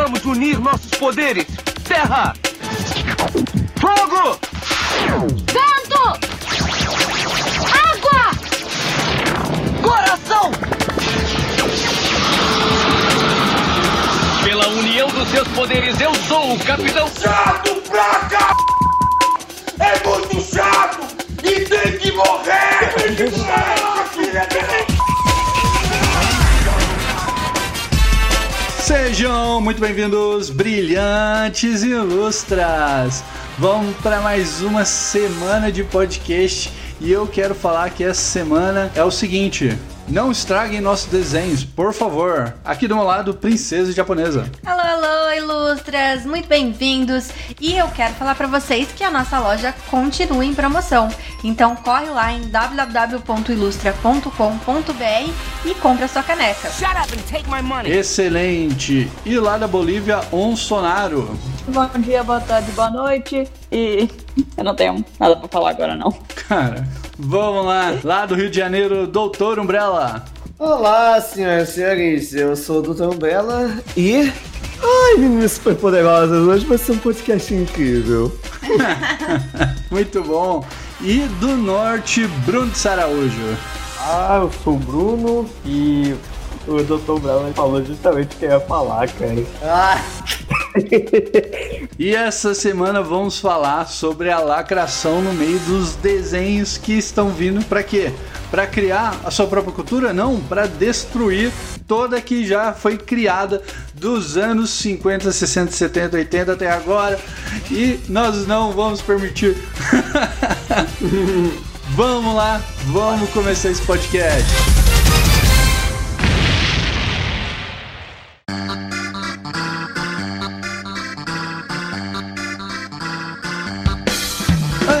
Vamos unir nossos poderes. Terra! Fogo! Vento! Água! Coração! Pela união dos seus poderes, eu sou o Capitão Chato pra cá! É muito chato! E tem que morrer! Tem que morrer, Sejam muito bem-vindos, brilhantes e ilustras! Vamos para mais uma semana de podcast e eu quero falar que essa semana é o seguinte: não estraguem nossos desenhos, por favor. Aqui do meu lado, princesa japonesa. Alô, alô, ilustras, muito bem-vindos. E eu quero falar para vocês que a nossa loja continua em promoção. Então corre lá em www.ilustra.com.br e compra a sua caneca. Shut up and take my money! Excelente! E lá da Bolívia, um sonaro. Bom dia, boa tarde, boa noite. E eu não tenho nada pra falar agora, não. Cara, vamos lá. Lá do Rio de Janeiro, Doutor Umbrella. Olá, senhoras e senhores, eu sou o Dr. Umbrella e. Ai, meninas super poderosas, hoje vai ser um podcast incrível. Muito bom. E do norte, Bruno de Saraújo. Ah, eu sou o Bruno e o Dr. Brown falou justamente o que eu ia falar, cara. Ah, E essa semana vamos falar sobre a lacração no meio dos desenhos que estão vindo para quê? Para criar a sua própria cultura? Não, para destruir toda que já foi criada dos anos 50, 60, 70, 80 até agora. E nós não vamos permitir. vamos lá, vamos começar esse podcast.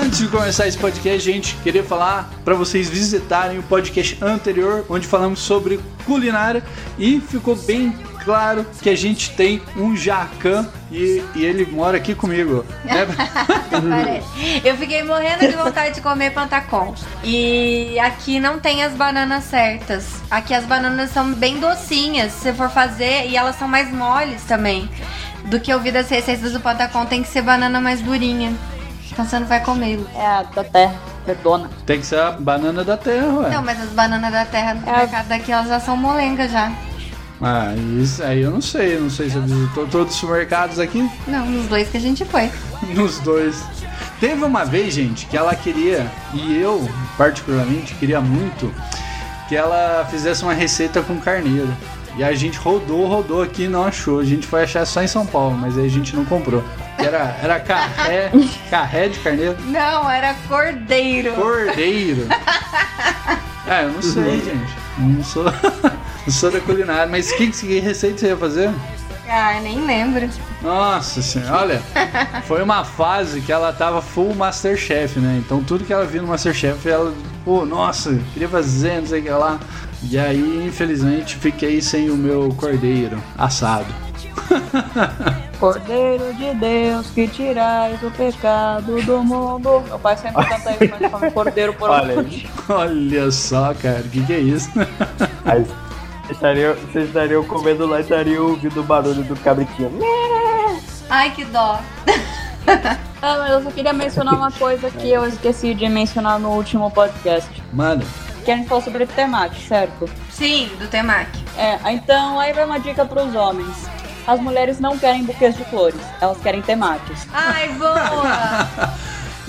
Antes de começar esse podcast, gente, queria falar para vocês visitarem o podcast anterior, onde falamos sobre culinária e ficou bem claro que a gente tem um jacan e, e ele mora aqui comigo. né? Eu fiquei morrendo de vontade de comer pantacon. E aqui não tem as bananas certas. Aqui as bananas são bem docinhas, se você for fazer, e elas são mais moles também. Do que eu vi das receitas do pantacon, tem que ser banana mais durinha. Então você não vai comer. É a da terra, redona. Tem que ser a banana da terra, ué. Não, mas as bananas da terra no É. mercado daqui, elas já são molengas já. Ah, isso aí eu não sei. Eu não sei se eu visitou todos os supermercados aqui. Não, nos dois que a gente foi. Nos dois. Teve uma vez, gente, que ela queria, e eu particularmente queria muito, que ela fizesse uma receita com carneiro. E a gente rodou, rodou aqui e não achou. A gente foi achar só em São Paulo, mas aí a gente não comprou. Era, era carré, carré de carneiro. Não, era cordeiro. Cordeiro. É, eu não sei, gente. Eu Não sou, sou da culinária. Mas que, que receita você ia fazer? Ah, nem lembro. Nossa senhora, olha, foi uma fase que ela tava full Masterchef, né? Então tudo que ela viu no Masterchef, ela, pô, nossa, queria fazer, não sei o que lá. E aí, infelizmente, fiquei sem o meu cordeiro assado. Cordeiro de Deus, que tirais o pecado do mundo. Meu pai sempre canta isso, mas come cordeiro por Olha um. Olha só, cara, o que, que é isso? Vocês estariam, vocês estariam comendo lá e estariam ouvindo o barulho do cabritinho. Ai, que dó. Ah, mas eu só queria mencionar uma coisa que eu esqueci de mencionar no último podcast. Mano, Que a gente falou sobre temaki, certo? Sim, do temaki. É, então aí vai uma dica pros homens. As mulheres não querem buquês de flores, elas querem temakis. Ai, boa!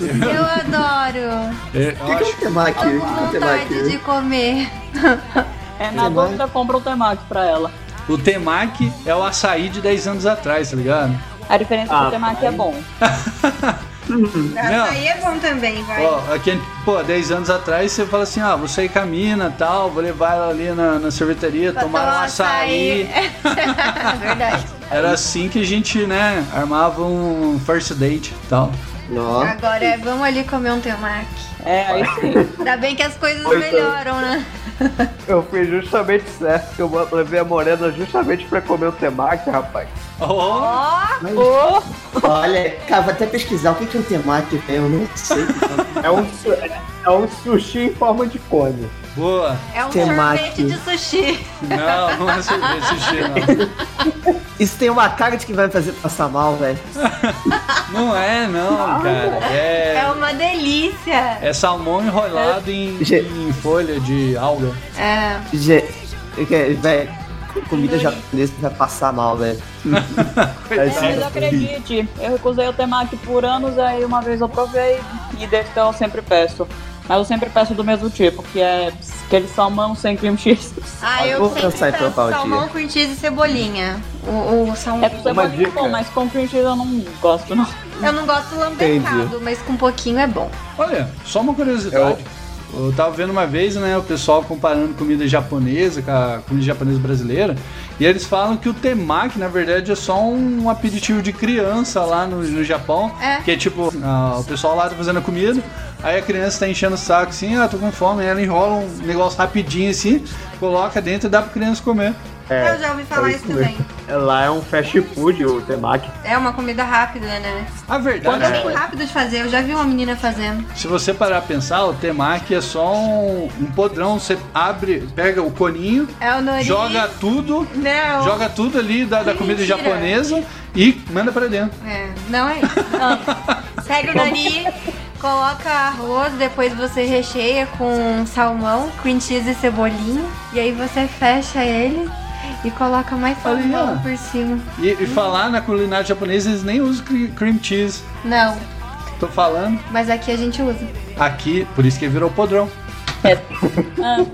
Eu adoro. é, o que, que é o temaki? O Tô com é vontade de comer. É, na dúvida, compra um temaki pra ela. o temaki é o açaí de 10 anos atrás, tá ligado? A diferença é que Ah, o temaki é bom. Não. Açaí é bom também, vai. Ó, aqui, pô, 10 anos atrás você fala assim, ah, vou sair com a mina tal, vou levar ela ali na, na sorveteria, tomar um tomar açaí. Verdade. Era assim que a gente, né, armava um first date e tal. Ó, Agora é, vamos ali comer um temaki. É, aí sim. Ainda bem que as coisas Pois é. melhoram, né? Eu fiz justamente certo, que eu levei a morena justamente pra comer o temaki, rapaz. Oh, Ô, olha, cara, vou até pesquisar o que, que é o temaki, eu não sei. É um, é um sushi em forma de cone. Boa. É um Temaki. sorvete de sushi. Não, não é sorvete sushi, não. Isso tem uma cara de que vai me fazer passar mal, velho. Não é, não, cara. É É, uma delícia. é salmão enrolado em, Ge- em folha de alga. É. Ge- quero- Velho, comida japonesa vai passar mal, velho. Mas acredite, eu recusei o temaki por anos, aí uma vez eu provei e desde então eu sempre peço. Mas eu sempre peço do mesmo tipo, que é aquele salmão sem cream cheese. Ah, eu Vou sempre peço salmão com cheese e cebolinha. O, o salmão. É pro cebolinha dica. bom, mas com cream cheese eu não gosto não. Eu não gosto lambecado, mas com um pouquinho é bom. Olha, só uma curiosidade. Eu tava vendo uma vez, né, o pessoal comparando comida japonesa com a comida japonesa brasileira, e eles falam que o temaki, na verdade, é só um aperitivo de criança lá no, no Japão, É. que é tipo, ah, o pessoal lá tá fazendo a comida, aí a criança tá enchendo o saco assim, ah, tô com fome, aí ela enrola um negócio rapidinho assim, coloca dentro e dá pra criança comer. É, eu já ouvi falar é isso isso também. Lá é um fast food, o temaki. É uma comida rápida, né? A verdade É é bem rápido de fazer, eu já vi uma menina fazendo. Se você parar a pensar, o temaki é só um, um podrão. Você abre, pega o coninho, É o nori. joga tudo, Não. joga tudo ali da, da comida mentira. japonesa e manda pra dentro. É, não é isso. Não. Pega o nori, coloca arroz, depois você recheia com salmão, cream cheese e cebolinha. E aí você fecha ele e coloca mais salmão por cima. E, e falar na culinária japonesa, eles nem usam cre- cream cheese. Não, Tô falando mas aqui a gente usa. aqui, por isso que virou podrão. Ah,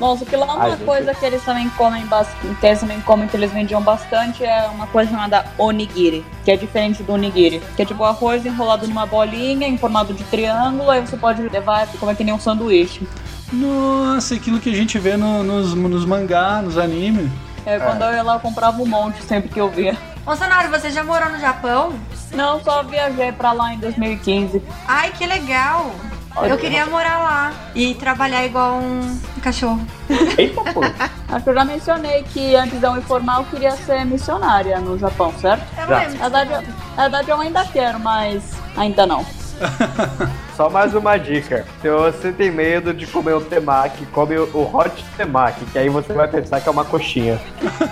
Nossa, que lá uma Ai, gente. coisa que eles também comem bastante, que eles também comem, que eles vendiam bastante, é uma coisa chamada onigiri, que é diferente do onigiri, que é tipo arroz enrolado numa bolinha em formato de triângulo, aí você pode levar e comer que nem um sanduíche. Nossa, aquilo que a gente vê no- nos, nos mangá, nos animes. É, quando eu ia lá eu comprava um monte sempre que eu via. Ô Sonaro, você já morou no Japão? Não, só viajei pra lá em 2015. Ai, que legal! Eu queria morar lá e trabalhar igual um cachorro. Eita, pô. Acho que eu já mencionei que antes de eu me formar eu queria ser missionária no Japão, certo? Eu Já. lembro. Na verdade, na verdade eu ainda quero, mas ainda não. Só mais uma dica. Se você tem medo de comer o temaki, come o hot temaki, que aí você vai pensar que é uma coxinha.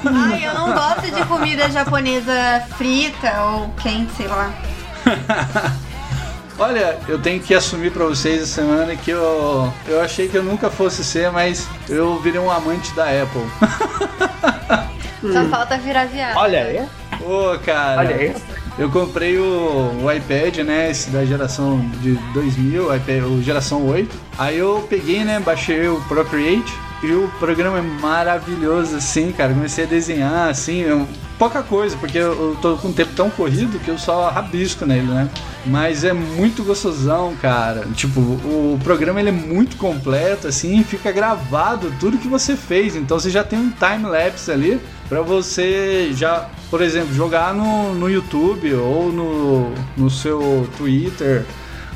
Ai, eu não gosto de comida japonesa frita ou quente, sei lá. Olha, eu tenho que assumir pra vocês essa semana que eu, eu achei que eu nunca fosse ser, mas eu virei um amante da Apple. Só falta virar viado. Olha aí, Ô, cara. olha aí. Eu comprei o, o iPad, né, esse da geração de 2000, iPad, o geração 8. Aí eu peguei, né, baixei o Procreate e o programa é maravilhoso, assim, cara. Comecei a desenhar, assim, eu- pouca coisa, porque eu, eu tô com um tempo tão corrido que eu só rabisco nele, né. Mas é muito gostosão, cara. Tipo, o programa ele é muito completo, assim, fica gravado tudo que você fez. Então você já tem um time-lapse ali pra você já, por exemplo, jogar no, no YouTube ou no, no seu Twitter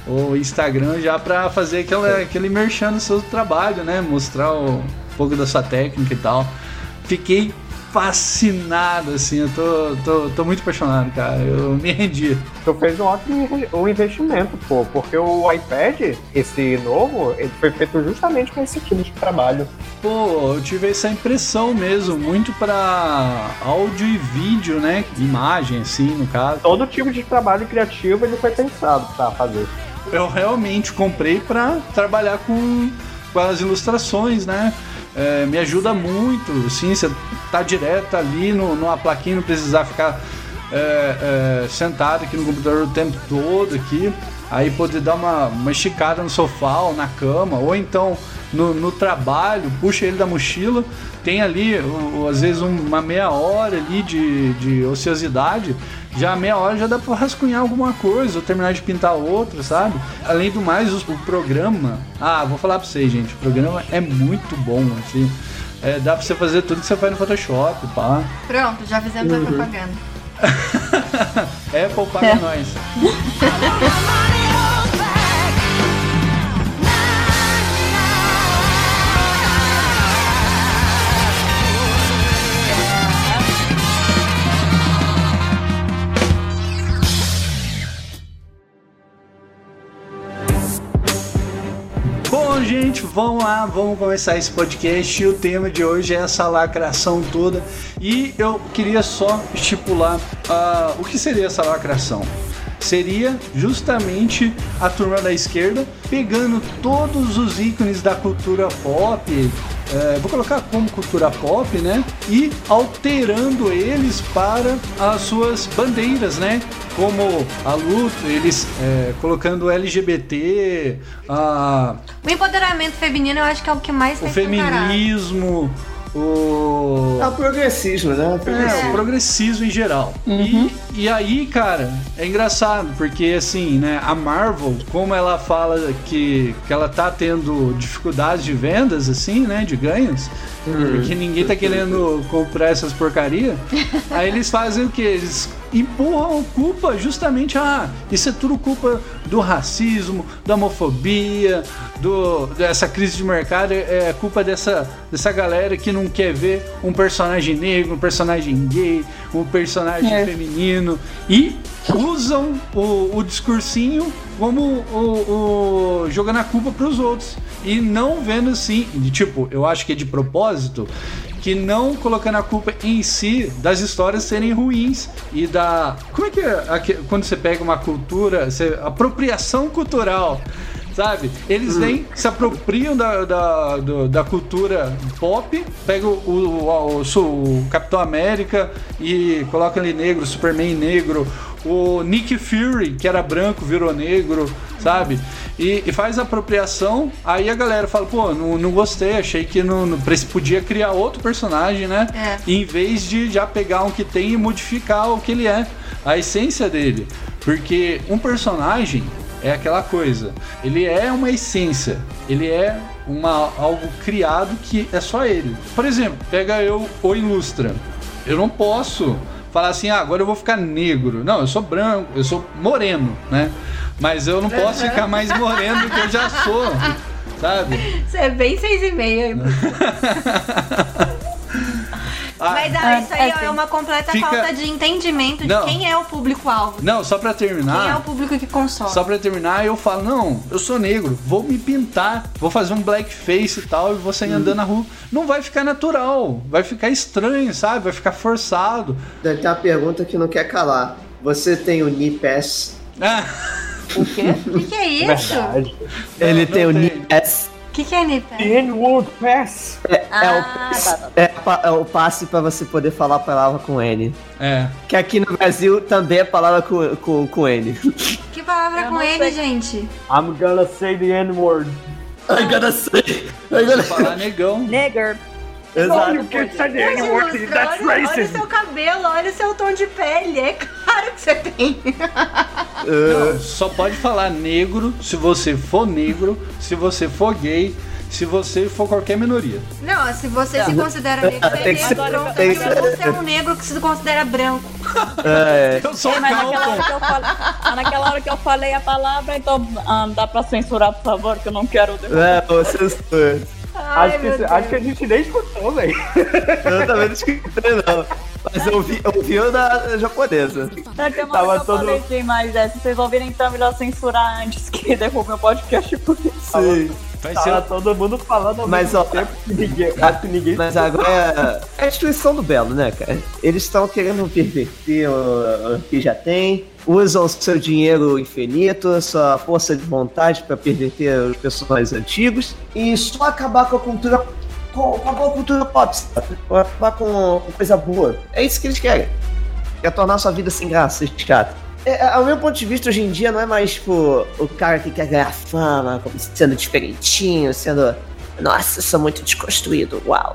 ou Instagram já pra fazer aquela, aquele merchan no seu trabalho, né? Mostrar o- um pouco da sua técnica e tal. Fiquei fascinado, assim, eu tô, tô, tô muito apaixonado, cara. Eu me rendi. Tu fez um ótimo inve- um investimento, pô, porque o iPad, esse novo, ele foi feito justamente para esse tipo de trabalho. Pô, eu tive essa impressão mesmo, muito pra áudio e vídeo, né? Imagem, assim, no caso. Todo tipo de trabalho criativo ele foi pensado para fazer. Eu realmente comprei pra trabalhar com, com as ilustrações, né? É, me ajuda muito, assim, você tá direto ali no, numa plaquinha, não precisar ficar é, é, sentado aqui no computador o tempo todo aqui. Aí poder dar uma, uma esticada no sofá ou na cama, ou então no, no trabalho, puxa ele da mochila, tem ali, o- o- às vezes, um- uma meia hora ali de, de ociosidade, já a meia hora já dá pra rascunhar alguma coisa, ou terminar de pintar outra, sabe? Além do mais, os- o programa. Ah, vou falar pra vocês, gente, o programa é muito bom, assim. É, dá pra você fazer tudo que você faz no Photoshop, pá. Pronto, já fizemos a propaganda. Apple paga nós. Gente, vamos lá, vamos começar esse podcast. E o tema de hoje é essa lacração toda. E eu queria só estipular uh, o que seria essa lacração seria justamente a turma da esquerda pegando todos os ícones da cultura pop, é, vou colocar como cultura pop, né? E alterando eles para as suas bandeiras, né? Como a luta, eles é, colocando LGBT, a... o empoderamento feminino eu acho que é o que mais o feminismo, o. É o progressismo, né? O progressismo, é, o progressismo em geral. Uhum. E, e aí, cara, é engraçado, porque assim, né, a Marvel, como ela fala que, que ela tá tendo dificuldades de vendas, assim, né? De ganhos, uhum. porque ninguém tá querendo comprar essas porcarias, aí eles fazem o que? Eles empurram culpa justamente a. Ah, isso é tudo culpa do racismo, da homofobia, do, dessa crise de mercado, é, é culpa dessa, dessa galera que não quer ver um personagem negro, um personagem gay, um personagem é. feminino e usam o, o discursinho como o, o jogando a culpa para os outros e não vendo assim, tipo, eu acho que é de propósito que não colocando a culpa em si das histórias serem ruins e da. Como é que é quando você pega uma cultura, você, apropriação cultural? Sabe? Eles nem se apropriam da, da, do, da cultura pop, pegam o, o, o, o, Capitão América e colocam ali negro, Superman negro, o Nick Fury, que era branco, virou negro, sabe? E, e faz apropriação, aí a galera fala, pô, não, não gostei, achei que não, não podia criar outro personagem, né? É. Em vez de já pegar um que tem e modificar o que ele é, a essência dele. Porque um personagem é aquela coisa, ele é uma essência, ele é uma, algo criado que é só ele. Por exemplo, pega eu o Ilustra. Eu não posso falar assim, ah, agora eu vou ficar negro. Não, eu sou branco, eu sou moreno, né? Mas eu não posso ficar mais moreno do que eu já sou, sabe? Você é bem seis e meia. Ah, Mas ah, isso aí é, é uma completa fica... falta de entendimento não. de quem é o público-alvo. Não, só pra terminar. Quem é o público que consome. Só pra terminar, eu falo: não, eu sou negro, vou me pintar, vou fazer um blackface e tal, e vou sair hum. andando na rua. Não vai ficar natural, vai ficar estranho, sabe? Vai ficar forçado. Tem uma pergunta que não quer calar. Você tem o NIPES? Ah. O quê? O que, que, é isso? Verdade. Ele não, tem não o NIPES que, que é NIPES? N-Word Pass. É, ah, é, o, tá, tá. É, é, o passe pra você poder falar a palavra com N. É. Que aqui no Brasil também é palavra com, com, com N. Que palavra Eu com N, sei. gente? I'm gonna say the N-word. I'm gonna say. I'm gonna falar negão. Nigger. Exato. You can't say the N-word, that's olha, olha o seu cabelo, olha o seu tom de pele. É claro que você tem. Não, só pode falar negro se você for negro, se você for gay, se você for qualquer minoria. Não, se você não. se considera negro, você é negro, pronto. Tem você é um negro que se considera branco. É. Eu sou é, mas naquela hora, que eu falei, naquela hora que eu falei a palavra, então um, dá pra censurar, por favor, que eu não quero... É, censura. Ai, acho, que, acho que a gente nem escutou, velho. Eu também não escutei, não. Mas eu ouvi, eu o da japonesa. É Tava todo... falei demais, é. Se vocês ouvirem, então é melhor censurar antes que derrubem o podcast por isso. Sim. Vai Tava ser... todo mundo falando ao mas, mesmo ó, tempo que ninguém, que ninguém Mas agora é a destruição do Belo, né, cara? Eles estão querendo perverter o, o que já tem, usam seu dinheiro infinito, sua força de vontade para perverter os personagens antigos e só acabar com a cultura com, com a cultura pop, acabar com, coisa boa. É isso que eles querem. Quer tornar sua vida sem graça, chato. É, ao meu ponto de vista, hoje em dia, não é mais, tipo, o cara que quer ganhar fama, sendo diferentinho, sendo. Nossa, sou muito desconstruído, uau.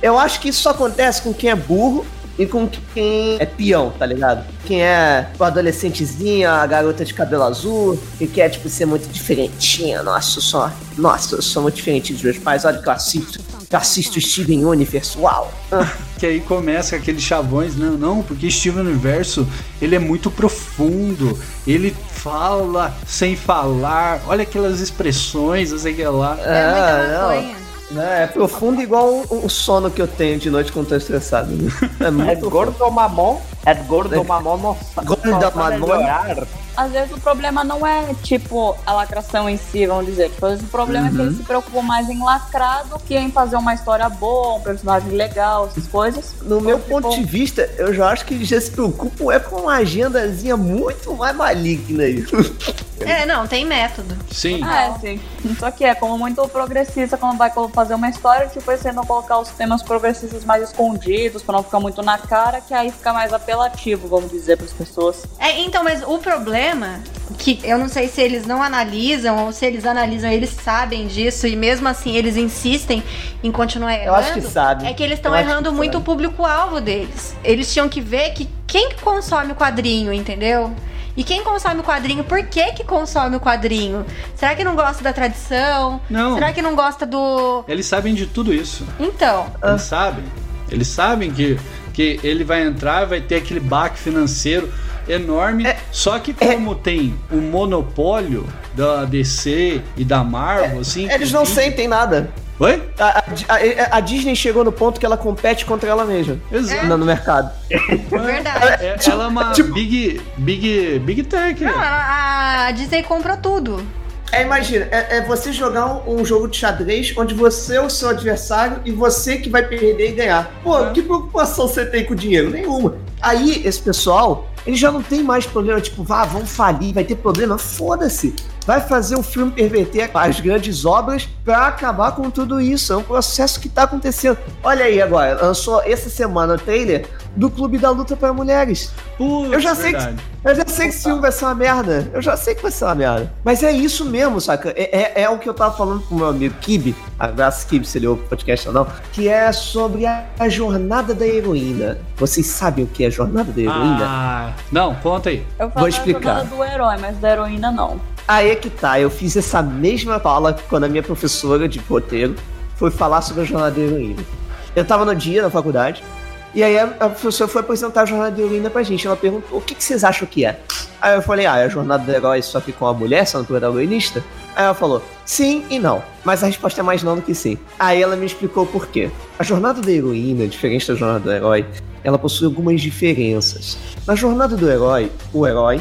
Eu acho que isso só acontece com quem é burro e com quem é peão, tá ligado? Quem é o adolescentezinho, a garota de cabelo azul, que quer, tipo, ser muito diferentinha. Nossa, eu sou. Nossa, eu sou muito diferente dos meus pais, olha que eu assisto assisto Steven Universe, uau! que aí começa aqueles chavões, não, não, porque Steven Universo, ele é muito profundo, ele fala sem falar, olha aquelas expressões, não sei que lá. É muita ah, maconha. Né? É profundo igual o, o sono que eu tenho de noite quando tô estressado. né? É É muito é gordo mamon, não sabe. Gordo só sabe mamon. melhorar. Às vezes o problema não é, tipo, a lacração em si, vamos dizer. Tipo, às vezes o problema é que eles se preocupam mais em lacrar do que em fazer uma história boa, um personagem legal, essas coisas. No meu Então, ponto de tipo, vista, eu já acho que eles já se preocupam é com uma agendazinha muito mais maligna aí. É, não, tem método. Sim. É, sim. Só que é como muito progressista quando vai fazer uma história, tipo, você não colocar os temas progressistas mais escondidos, pra não ficar muito na cara, que aí fica mais apelativo, vamos dizer, pras pessoas. É, então, mas o problema que eu não sei se eles não analisam ou se eles analisam, eles sabem disso e mesmo assim eles insistem em continuar errando. Eu acho que sabem. É que eles estão errando muito o sabem. público-alvo deles. Eles tinham que ver que quem que consome o quadrinho, entendeu? E quem consome o quadrinho, por que que consome o quadrinho? Será que não gosta da tradição? Não. Será que não gosta do... Eles sabem de tudo isso. Então, Eles sabem. Eles sabem que, que ele vai entrar, vai ter aquele baque financeiro enorme. É. Só que como tem o monopólio da DC e da Marvel, assim. Eles não enfim- sentem nada. Oi? A, a- a- a Disney chegou no ponto que ela compete contra ela mesma Exato. no, no mercado. verdade. É, ela é uma Tipo- big, big, big tech. Não, a a Disney compra tudo. É, imagina, é, é você jogar um, um jogo de xadrez onde você é o seu adversário e você que vai perder e ganhar. Pô, É. que preocupação você tem com o dinheiro? Nenhuma. Aí, esse pessoal, ele já não tem mais problema, tipo, vá, vamos falir, vai ter problema. Foda-se. Vai fazer um filme perverter as grandes obras pra acabar com tudo isso. É um processo que tá acontecendo. Olha aí agora, lançou essa semana o trailer do Clube da Luta para Mulheres. Putz, Eu já sei que- verdade. Eu já sei que esse filme vai ser uma merda. Eu já sei que vai ser uma merda. Mas é isso mesmo, saca? É, é, é o que eu tava falando com o meu amigo Kibe, abraço Kibe, se ele ouve o podcast ou não, que é sobre a, a jornada da heroína. Vocês sabem o que é a jornada da heroína? Ah, não, conta aí. Eu Vou falo da explicar. jornada do herói, mas da heroína não. Aí é que tá, eu fiz essa mesma fala quando a minha professora de roteiro foi falar sobre a jornada da heroína. Eu tava no dia na faculdade, e aí a, a professora foi apresentar a jornada da heroína pra gente. Ela perguntou: o que, que vocês acham que é? Aí eu falei: ah, é a jornada do herói só que com a mulher, sendo protagonista? Aí ela falou: sim e não. Mas a resposta é mais não do que sim. Aí ela me explicou por quê. A jornada da heroína, diferente da jornada do herói, ela possui algumas diferenças. Na jornada do herói, o herói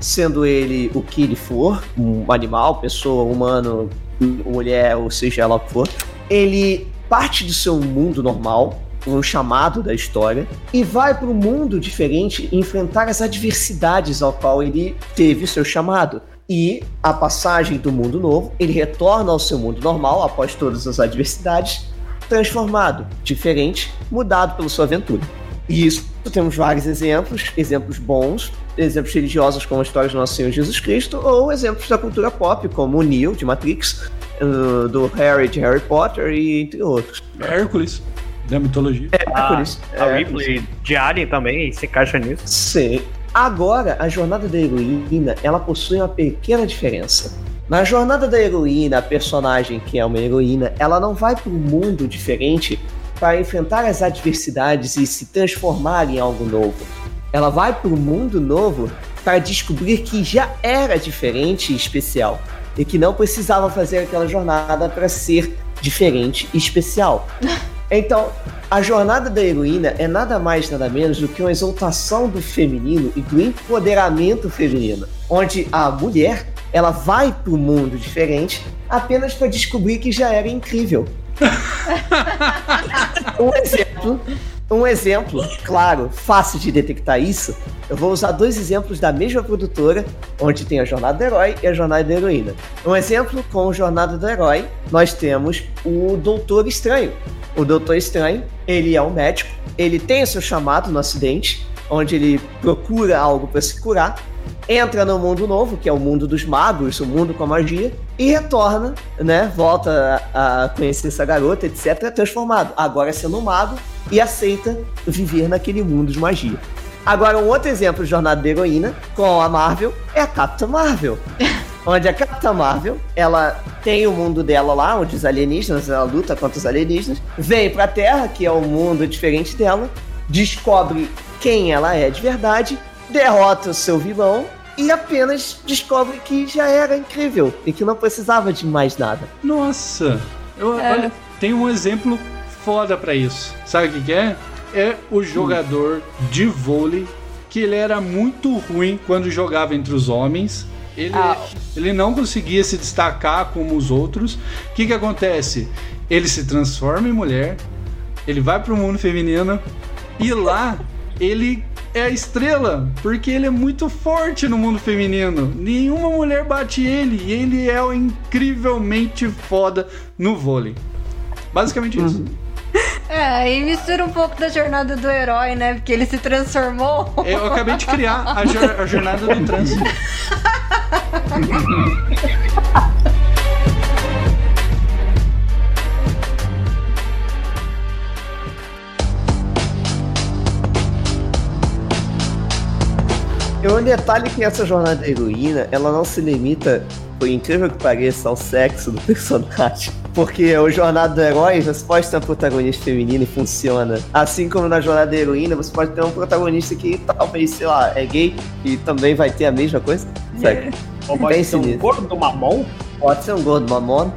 sendo ele o que ele for, um animal, pessoa, humano, mulher, ou seja ela for, ele parte do seu mundo normal, um chamado da história, e vai para um mundo diferente enfrentar as adversidades ao qual ele teve seu chamado. E a passagem do mundo novo, ele retorna ao seu mundo normal após todas as adversidades, transformado, diferente, mudado pela sua aventura. E isso temos vários exemplos, exemplos bons, exemplos religiosos como a história do Nosso Senhor Jesus Cristo, ou exemplos da cultura pop, como o Neo de Matrix, uh, do Harry de Harry Potter e entre outros. Hércules, da mitologia. É, Ah, por isso. A é, Ripley de Alien também se encaixa nisso. Sim. Agora, a jornada da heroína, ela possui uma pequena diferença. Na jornada da heroína, a personagem que é uma heroína, ela não vai para um mundo diferente para enfrentar as adversidades e se transformar em algo novo. Ela vai para um mundo novo para descobrir que já era diferente e especial e que não precisava fazer aquela jornada para ser diferente e especial. Então, a jornada da heroína é nada mais nada menos do que uma exaltação do feminino e do empoderamento feminino, onde a mulher ela vai para um mundo diferente apenas para descobrir que já era incrível. um exemplo, um exemplo, claro, fácil de detectar isso. Eu vou usar dois exemplos da mesma produtora, onde tem a jornada do herói e a jornada da heroína. Um exemplo com a jornada do herói, nós temos o Doutor Estranho. O Doutor Estranho, ele é um médico, ele tem o seu chamado no acidente, onde ele procura algo para se curar, entra no mundo novo, que é o mundo dos magos, o mundo com a magia, e retorna, né? Volta a a conhecer essa garota, etc., transformado. Agora sendo um mago e aceita viver naquele mundo de magia. Agora, um outro exemplo de jornada da heroína com a Marvel é a Capitã Marvel. onde a Capitã Marvel, ela tem o mundo dela lá, onde os alienígenas, ela luta contra os alienígenas, vem pra Terra, que é um mundo diferente dela, descobre quem ela é de verdade, derrota o seu vilão e apenas descobre que já era incrível e que não precisava de mais nada. Nossa! Eu, É. olha, tem um exemplo foda pra isso. Sabe o que, que é? É o jogador de vôlei que ele era muito ruim quando jogava entre os homens. Ele, Ah. ele não conseguia se destacar como os outros. O que, que acontece? Ele se transforma em mulher, ele vai pro mundo feminino e lá ele é a estrela, porque ele é muito forte no mundo feminino. Nenhuma mulher bate ele e ele é incrivelmente foda no vôlei. Basicamente isso. É, aí mistura um pouco da jornada do herói, né? Porque ele se transformou. Eu acabei de criar a, a jornada do trans. E um detalhe que essa jornada da heroína, ela não se limita, por incrível que pareça, ao sexo do personagem. Porque o jornada do herói, você pode ter um protagonista feminino e funciona. Assim como na jornada da heroína, você pode ter um protagonista que talvez, sei lá, é gay e também vai ter a mesma coisa. Sabe? Ou pode Pense ser um nisso. gordo mamão? Pode ser um gordo mamon.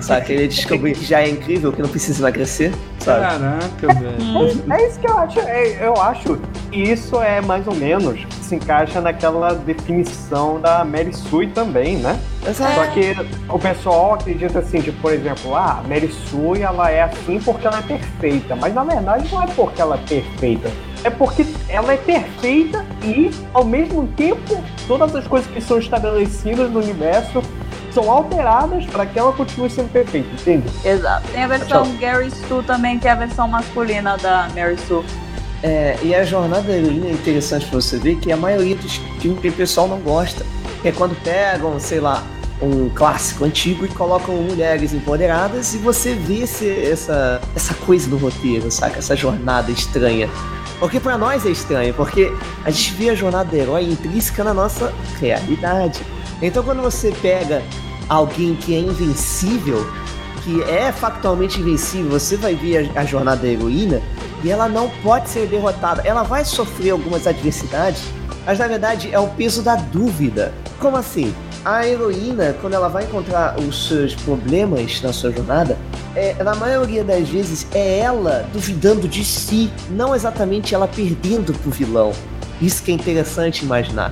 Sabe? Ele descobriu que já é incrível, que não precisa emagrecer. Sabe? Caraca, velho. É isso que eu acho. é, eu acho que isso é mais ou menos se encaixa naquela definição da Mary Sue também, né? Exato. Só que o pessoal acredita assim, tipo, por exemplo, ah, a Mary Sue ela é assim porque ela é perfeita. Mas na verdade não é porque ela é perfeita. É porque ela é perfeita e, ao mesmo tempo, todas as coisas que são estabelecidas no universo são alteradas para que ela continue sendo perfeita, entende? Exato. Tem a versão Gary Sue também, que é a versão masculina da Mary Sue. É, e a jornada da heroína é interessante pra você ver que a maioria dos filmes que o pessoal não gosta. É quando pegam, sei lá, um clássico antigo e colocam mulheres empoderadas e você vê esse- essa, essa coisa no roteiro, saca? Essa jornada estranha. Porque pra nós é estranho, porque a gente vê a jornada do herói intrínseca na nossa realidade. Então quando você pega alguém que é invencível, que é factualmente invencível, você vai ver a, a jornada da heroína e ela não pode ser derrotada. Ela vai sofrer algumas adversidades, mas na verdade é o peso da dúvida. Como assim? A heroína, quando ela vai encontrar os seus problemas na sua jornada, é, na maioria das vezes é ela duvidando de si, não exatamente ela perdendo pro vilão. Isso que é interessante imaginar.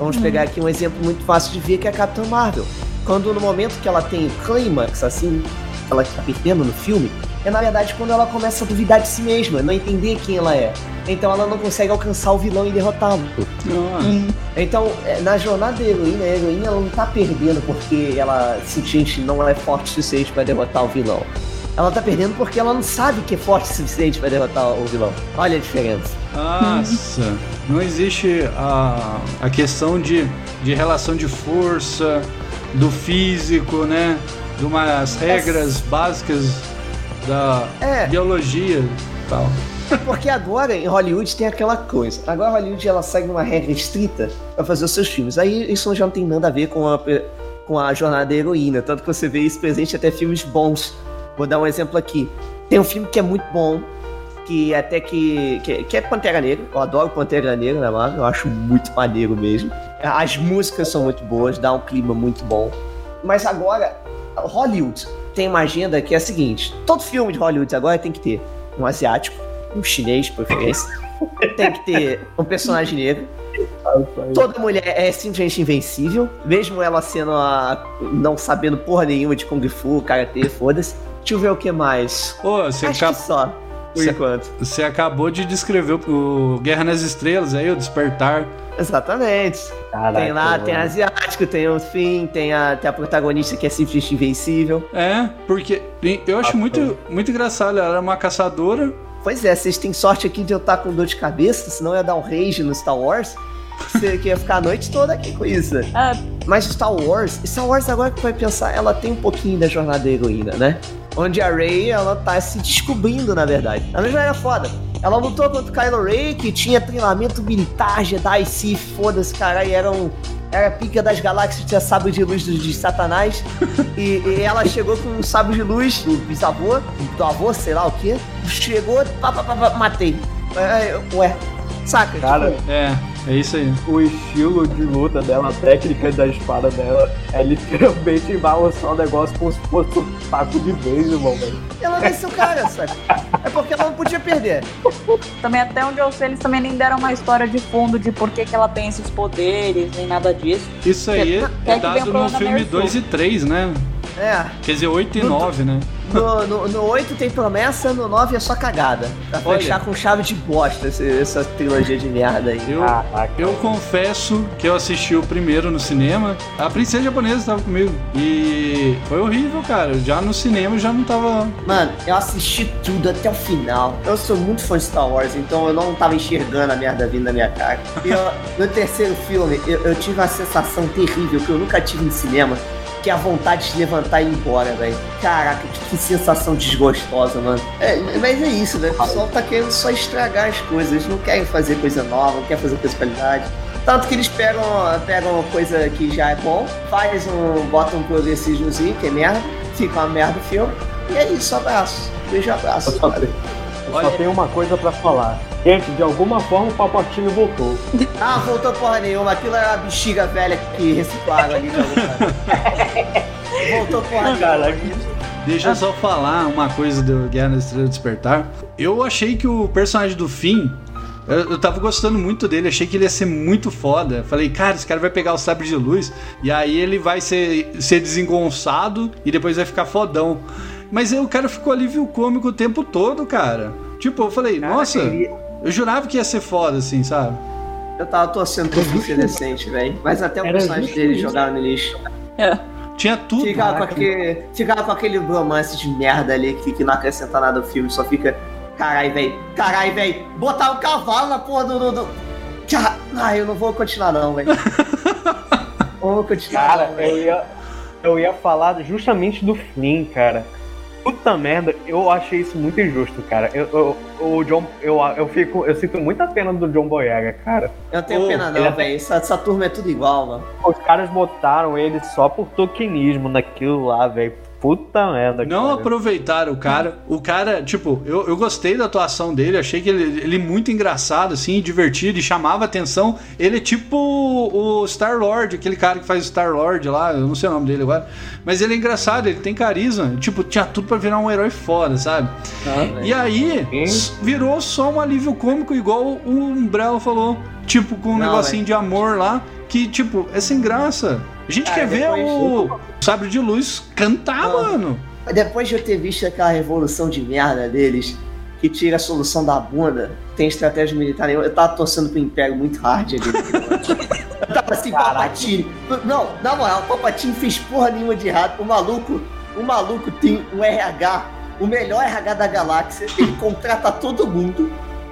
Vamos pegar aqui um exemplo muito fácil de ver que é a Capitã Marvel. Quando no momento que ela tem o clímax, assim, ela está perdendo no filme, é na verdade quando ela começa a duvidar de si mesma, não entender quem ela é. Então ela não consegue alcançar o vilão e derrotá-lo. Nossa. Então, é, na jornada da heroína, a heroína ela não tá perdendo porque ela simplesmente não é forte o suficiente para derrotar o vilão. Ela tá perdendo porque ela não sabe que é forte o suficiente para derrotar o vilão. Olha a diferença. Nossa, não existe a, a questão de, de relação de força, do físico, né? De umas regras básicas da É. biologia e tal. Porque agora em Hollywood tem aquela coisa. Agora Hollywood ela segue uma regra estrita para fazer os seus filmes. Aí isso já não tem nada a ver com a, com a jornada da heroína. Tanto que você vê isso presente até filmes bons. Vou dar um exemplo aqui. Tem um filme que é muito bom, que até que, que, que é Pantera Negra. Eu adoro Pantera Negra na Marvel, eu acho muito maneiro mesmo. As músicas são muito boas, dá um clima muito bom. Mas agora, Hollywood tem uma agenda que é a seguinte: todo filme de Hollywood agora tem que ter um asiático, um chinês, por preferência, tem que ter um personagem negro. Toda mulher é simplesmente invencível, mesmo ela sendo a. não sabendo porra nenhuma de Kung Fu, Karatê, foda-se. Deixa eu ver o que mais. Ô, você, Acho que só, por Cê- enquanto. você acabou de descrever o, Guerra nas Estrelas aí, o Despertar. Exatamente. Caraca, tem lá, tem mano. asiático, tem o Finn, tem a, tem a protagonista que é simplesmente invencível. É, porque eu acho muito, muito engraçado. Ela era uma caçadora. Pois é, vocês têm sorte aqui de eu estar com dor de cabeça, senão ia dar um rage no Star Wars. Você que ia ficar a noite toda aqui com isso. Ah, Mas Star Wars, Star Wars agora que vai pensar, ela tem um pouquinho da jornada da heroína, né? Onde a Rey, ela tá se descobrindo, na verdade. Ela já era foda. Ela lutou contra o Kylo Ren, que tinha treinamento militar, Jedi, Sith, foda-se, cara, e era um... Era a pica das galáxias, tinha sabre de luz de, de Satanás. e, e ela chegou com um sabre de luz do bisavô, do avô, sei lá o quê. Chegou, pá, pá, pá, matei. É, Ué, Saca? Cara, Tipo, É, é isso aí. o estilo de luta dela, a técnica da espada dela, é literalmente balançar o negócio como se fosse um taco de beisebol, velho. ela venceu o cara, saca? É porque ela não podia perder. Também até onde eu sei, eles também nem deram uma história de fundo de por que, que ela tem esses poderes, nem nada disso. Isso aí é que venha dado no filme Mersul. 2 e 3, né? É. Quer dizer, 8 e 9, né? No, no, no 8 tem promessa, no 9 é só cagada. Pra Olha. fechar com chave de bosta esse- essa trilogia de merda aí. Eu, Caraca. eu confesso que eu assisti o primeiro no cinema. A princesa japonesa estava comigo. E foi horrível, cara. Já no cinema eu já não tava. Mano, eu assisti tudo até o final. Eu sou muito fã de Star Wars, então eu não tava enxergando a merda vindo na minha cara. E eu- no terceiro filme, eu, eu tive uma sensação terrível que eu nunca tive no cinema. Que é a vontade de levantar e ir embora, velho. Caraca, que, que sensação desgostosa, mano. É, mas é isso, né? O pessoal tá querendo só estragar as coisas. Eles não querem fazer coisa nova, não querem fazer coisa de qualidade. Tanto que eles pegam, pegam coisa que já é bom, faz um. botam um progressismozinho, que é merda, fica uma merda o filme. E é isso, abraço. Beijo, abraço. Eu só, tenho, eu só tenho uma coisa pra falar. Gente, de alguma forma o Palpatine voltou. Ah, voltou porra nenhuma. Aquilo era a bexiga velha que reciclaram ali. voltou porra Caraca. nenhuma. Deixa eu só falar uma coisa do Guerra na Estrela Despertar. Eu achei que o personagem do Finn. Eu, eu tava gostando muito dele, achei que ele ia ser muito foda. Falei, cara, esse cara vai pegar o sabre de luz e aí ele vai ser, ser desengonçado e depois vai ficar fodão. Mas aí o cara ficou alívio cômico o tempo todo, cara. Tipo, eu falei, Cara, nossa, queria- eu jurava que ia ser foda, assim, sabe? Eu tava torcendo Finn ser decente, velho. Mas até o Era personagem dele isso. jogaram no lixo. É. Tinha tudo. Ficava com, aquele, ficava com aquele romance de merda ali que, que não acrescenta nada ao filme, só fica. Carai, velho. Carai, velho. Botar um cavalo na porra do. do, do... Ah, eu não vou continuar, não, velho. Vou continuar, Cara, não, eu ia, eu ia falar justamente do Flynn, cara. Puta merda, eu achei isso muito injusto, cara. Eu, eu, o John, eu, eu, fico, eu sinto muita pena do John Boyega, cara. Eu não tenho Ô, pena, não, é- velho. Essa, essa turma é tudo igual, mano. Os caras botaram ele só por tokenismo naquilo lá, velho. Puta merda, Não cara. aproveitaram o cara. O cara, tipo, eu, eu gostei da atuação dele, achei que ele, ele muito engraçado, assim, divertido e chamava atenção. Ele é tipo o Star-Lord, aquele cara que faz Star-Lord lá, eu não sei o nome dele agora. Mas ele é engraçado, ele tem carisma. Tipo, tinha tudo pra virar um herói foda, sabe? E aí, virou só um alívio cômico, igual o Umbrella falou. Tipo, com um Não, negocinho de amor lá, que, tipo, é sem graça. A gente Cara, quer ver o Sabre de Luz cantar, Não. mano. Depois de eu ter visto aquela revolução de merda deles, que tira a solução da bunda, tem estratégia militar nenhuma, eu tava torcendo pro Império muito hard ali. eu tava assim, Caraca. Palpatine. Não, na moral, o Palpatine fez porra nenhuma de errado. O maluco, o maluco tem um RH, o melhor RH da galáxia, ele contrata todo mundo,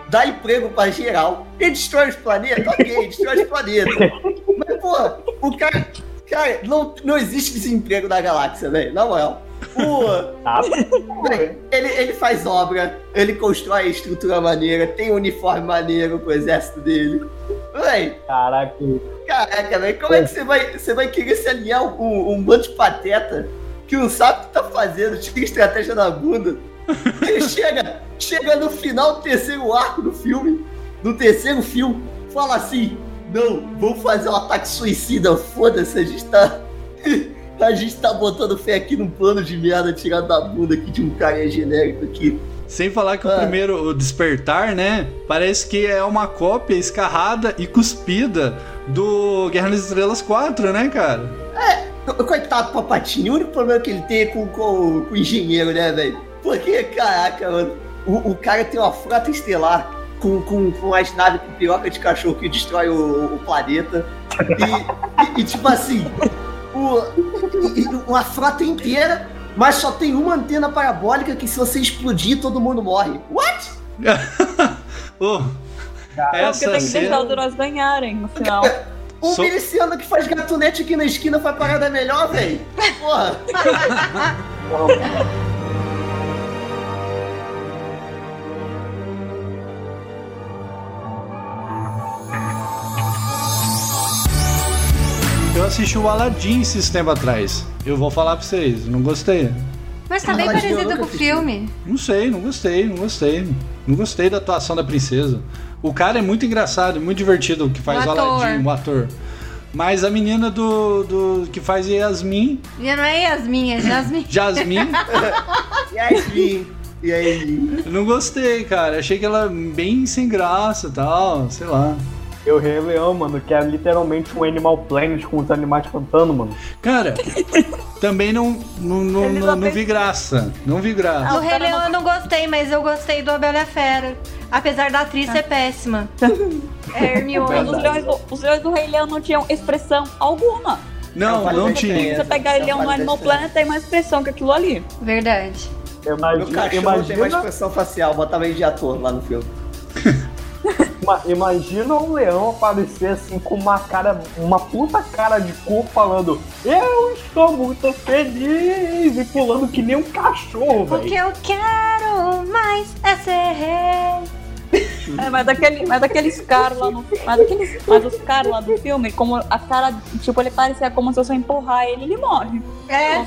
dá emprego pra geral, ele destrói os planetas, ok, destrói os planetas. Mas, porra, o cara. Cara, não, não existe desemprego na galáxia, velho. Na moral. O, Tá? Véi, ele, ele faz obra, ele constrói estrutura maneira, tem um uniforme maneiro pro exército dele. Véi, Caraca. caraca, velho, como é que você vai, você vai querer se alinhar um, um bando de pateta que não sabe o que tá fazendo, tira estratégia na bunda? Ele chega, chega no final do terceiro arco do filme, do terceiro filme, fala assim: Não, vamos fazer um ataque suicida, foda-se, a gente tá. A gente tá botando fé aqui num plano de merda tirado da bunda aqui de um cara genérico aqui. Sem falar que o Ah. primeiro, o Despertar, né? Parece que é uma cópia escarrada e cuspida do Guerra nas Estrelas 4, né, cara? Co- Coitado do Papatinho, o único problema que ele tem é com, com, com o engenheiro, né, velho? Porque, caraca, mano, o, o cara tem uma frota estelar com, com, com as naves com piroca de cachorro que destrói o, o planeta. E, e- e, tipo assim, o, uma frota inteira, mas só tem uma antena parabólica que se você explodir, todo mundo morre. What? Ô, É porque essa tem que deixar os heróis ganharem no final. Um Só- miliciano que faz gatunete aqui na esquina faz parada melhor, velho. Porra. assisti o Aladdin esse tempo atrás. Eu vou falar pra vocês, não gostei. Mas tá bem Aladdin parecido com o filme. Não sei, não gostei, não gostei. Não gostei da atuação da princesa. O cara é muito engraçado, muito divertido, o que faz O o. Aladdin, o ator. Mas a menina do, do que faz Yasmin, E não é Yasmin, é Jasmine. Jasmine, E aí, e aí? não gostei, cara. Achei que ela bem sem graça e tal, sei lá. Eu Rei Leão, mano, que é literalmente um Animal Planet com os animais cantando, mano. Cara, também não, não, não, não, não vi graça. Não vi graça. Do Rei Leão eu não gostei, mas eu gostei do A Bela e a Fera. Apesar da atriz ser péssima. É Hermione. Os leões, do, os leões do Rei Leão não tinham expressão alguma. Não, Não, não tinha. Se você pegar Não ele um faz Animal. Planet, tem mais expressão que aquilo ali. Verdade. Meu Imagina, cachorro tem mais imagina, expressão facial, botava ele de ator lá no filme. ima- imagina um leão aparecer assim com uma cara, uma puta cara de cu falando Eu estou muito feliz e pulando que nem um cachorro, O que velho. eu quero mais é ser rei. É, mas daquele, mas daqueles caras lá no. Mas, daqueles, mas os caras lá do filme, como a cara, tipo, ele parecia como se você empurrar ele, ele morre. É.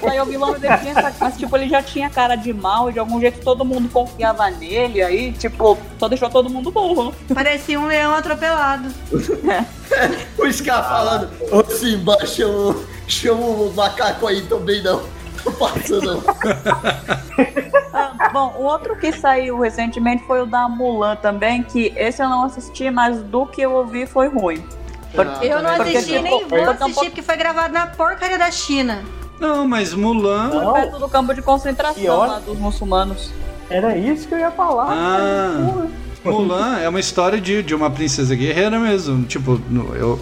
Sair o vilão, ele tinha essa, mas tipo, ele já tinha cara de mal e de algum jeito todo mundo confiava nele, aí, tipo, só deixou todo mundo burro. Parecia um leão atropelado. Os caras falando, ô Simba, chama, chama o macaco aí também não. Não passa não. Ah, bom, o outro que saiu recentemente foi o da Mulan também, que esse eu não assisti, mas do que eu ouvi foi ruim. Ah, Eu não Porque, assisti tipo, nem vou porque assistir porque foi gravado na porcaria da China. Não, mas Mulan. Não, Perto do campo de concentração lá dos muçulmanos. era isso que eu ia falar. Ah. Mulan é uma história de, de uma princesa guerreira mesmo. Tipo, eu.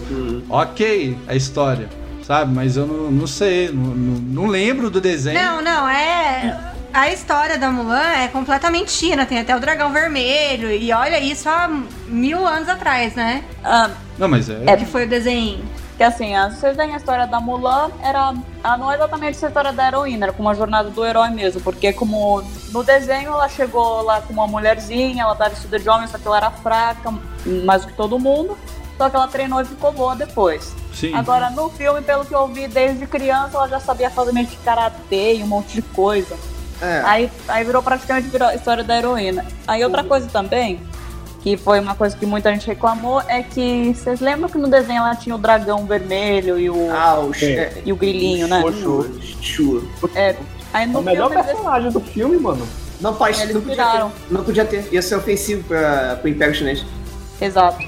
Ok, a história, sabe? Mas eu não, não sei, não, não, não lembro do desenho. Não, não, é. A história da Mulan é completamente China. Tem até o dragão vermelho. E olha isso há mil anos atrás, né? Ah, Não, mas é. Que foi o desenho. que assim, vocês veem a história da Mulan, era ah, não é exatamente a história da heroína, era como a jornada do herói mesmo, porque como no desenho ela chegou lá com uma mulherzinha, ela tava vestida de homem, só que ela era fraca, mais do que todo mundo, só que ela treinou e ficou boa depois. Sim. Agora, no filme, pelo que eu vi, desde criança, ela já sabia fazer meio de karatê e um monte de coisa. É. Aí, aí virou praticamente virou a história da heroína. Aí outra coisa também, que foi uma coisa que muita gente reclamou, é que vocês lembram que no desenho ela tinha o dragão vermelho e o, Ah, o. Chu. e o grilinho, né? É, aí É no o melhor filme eles- personagem do filme, mano. Não pode, Eles não podia ter. Não podia ter. Ia ser ofensivo pra, pro Império Chinês. Exato.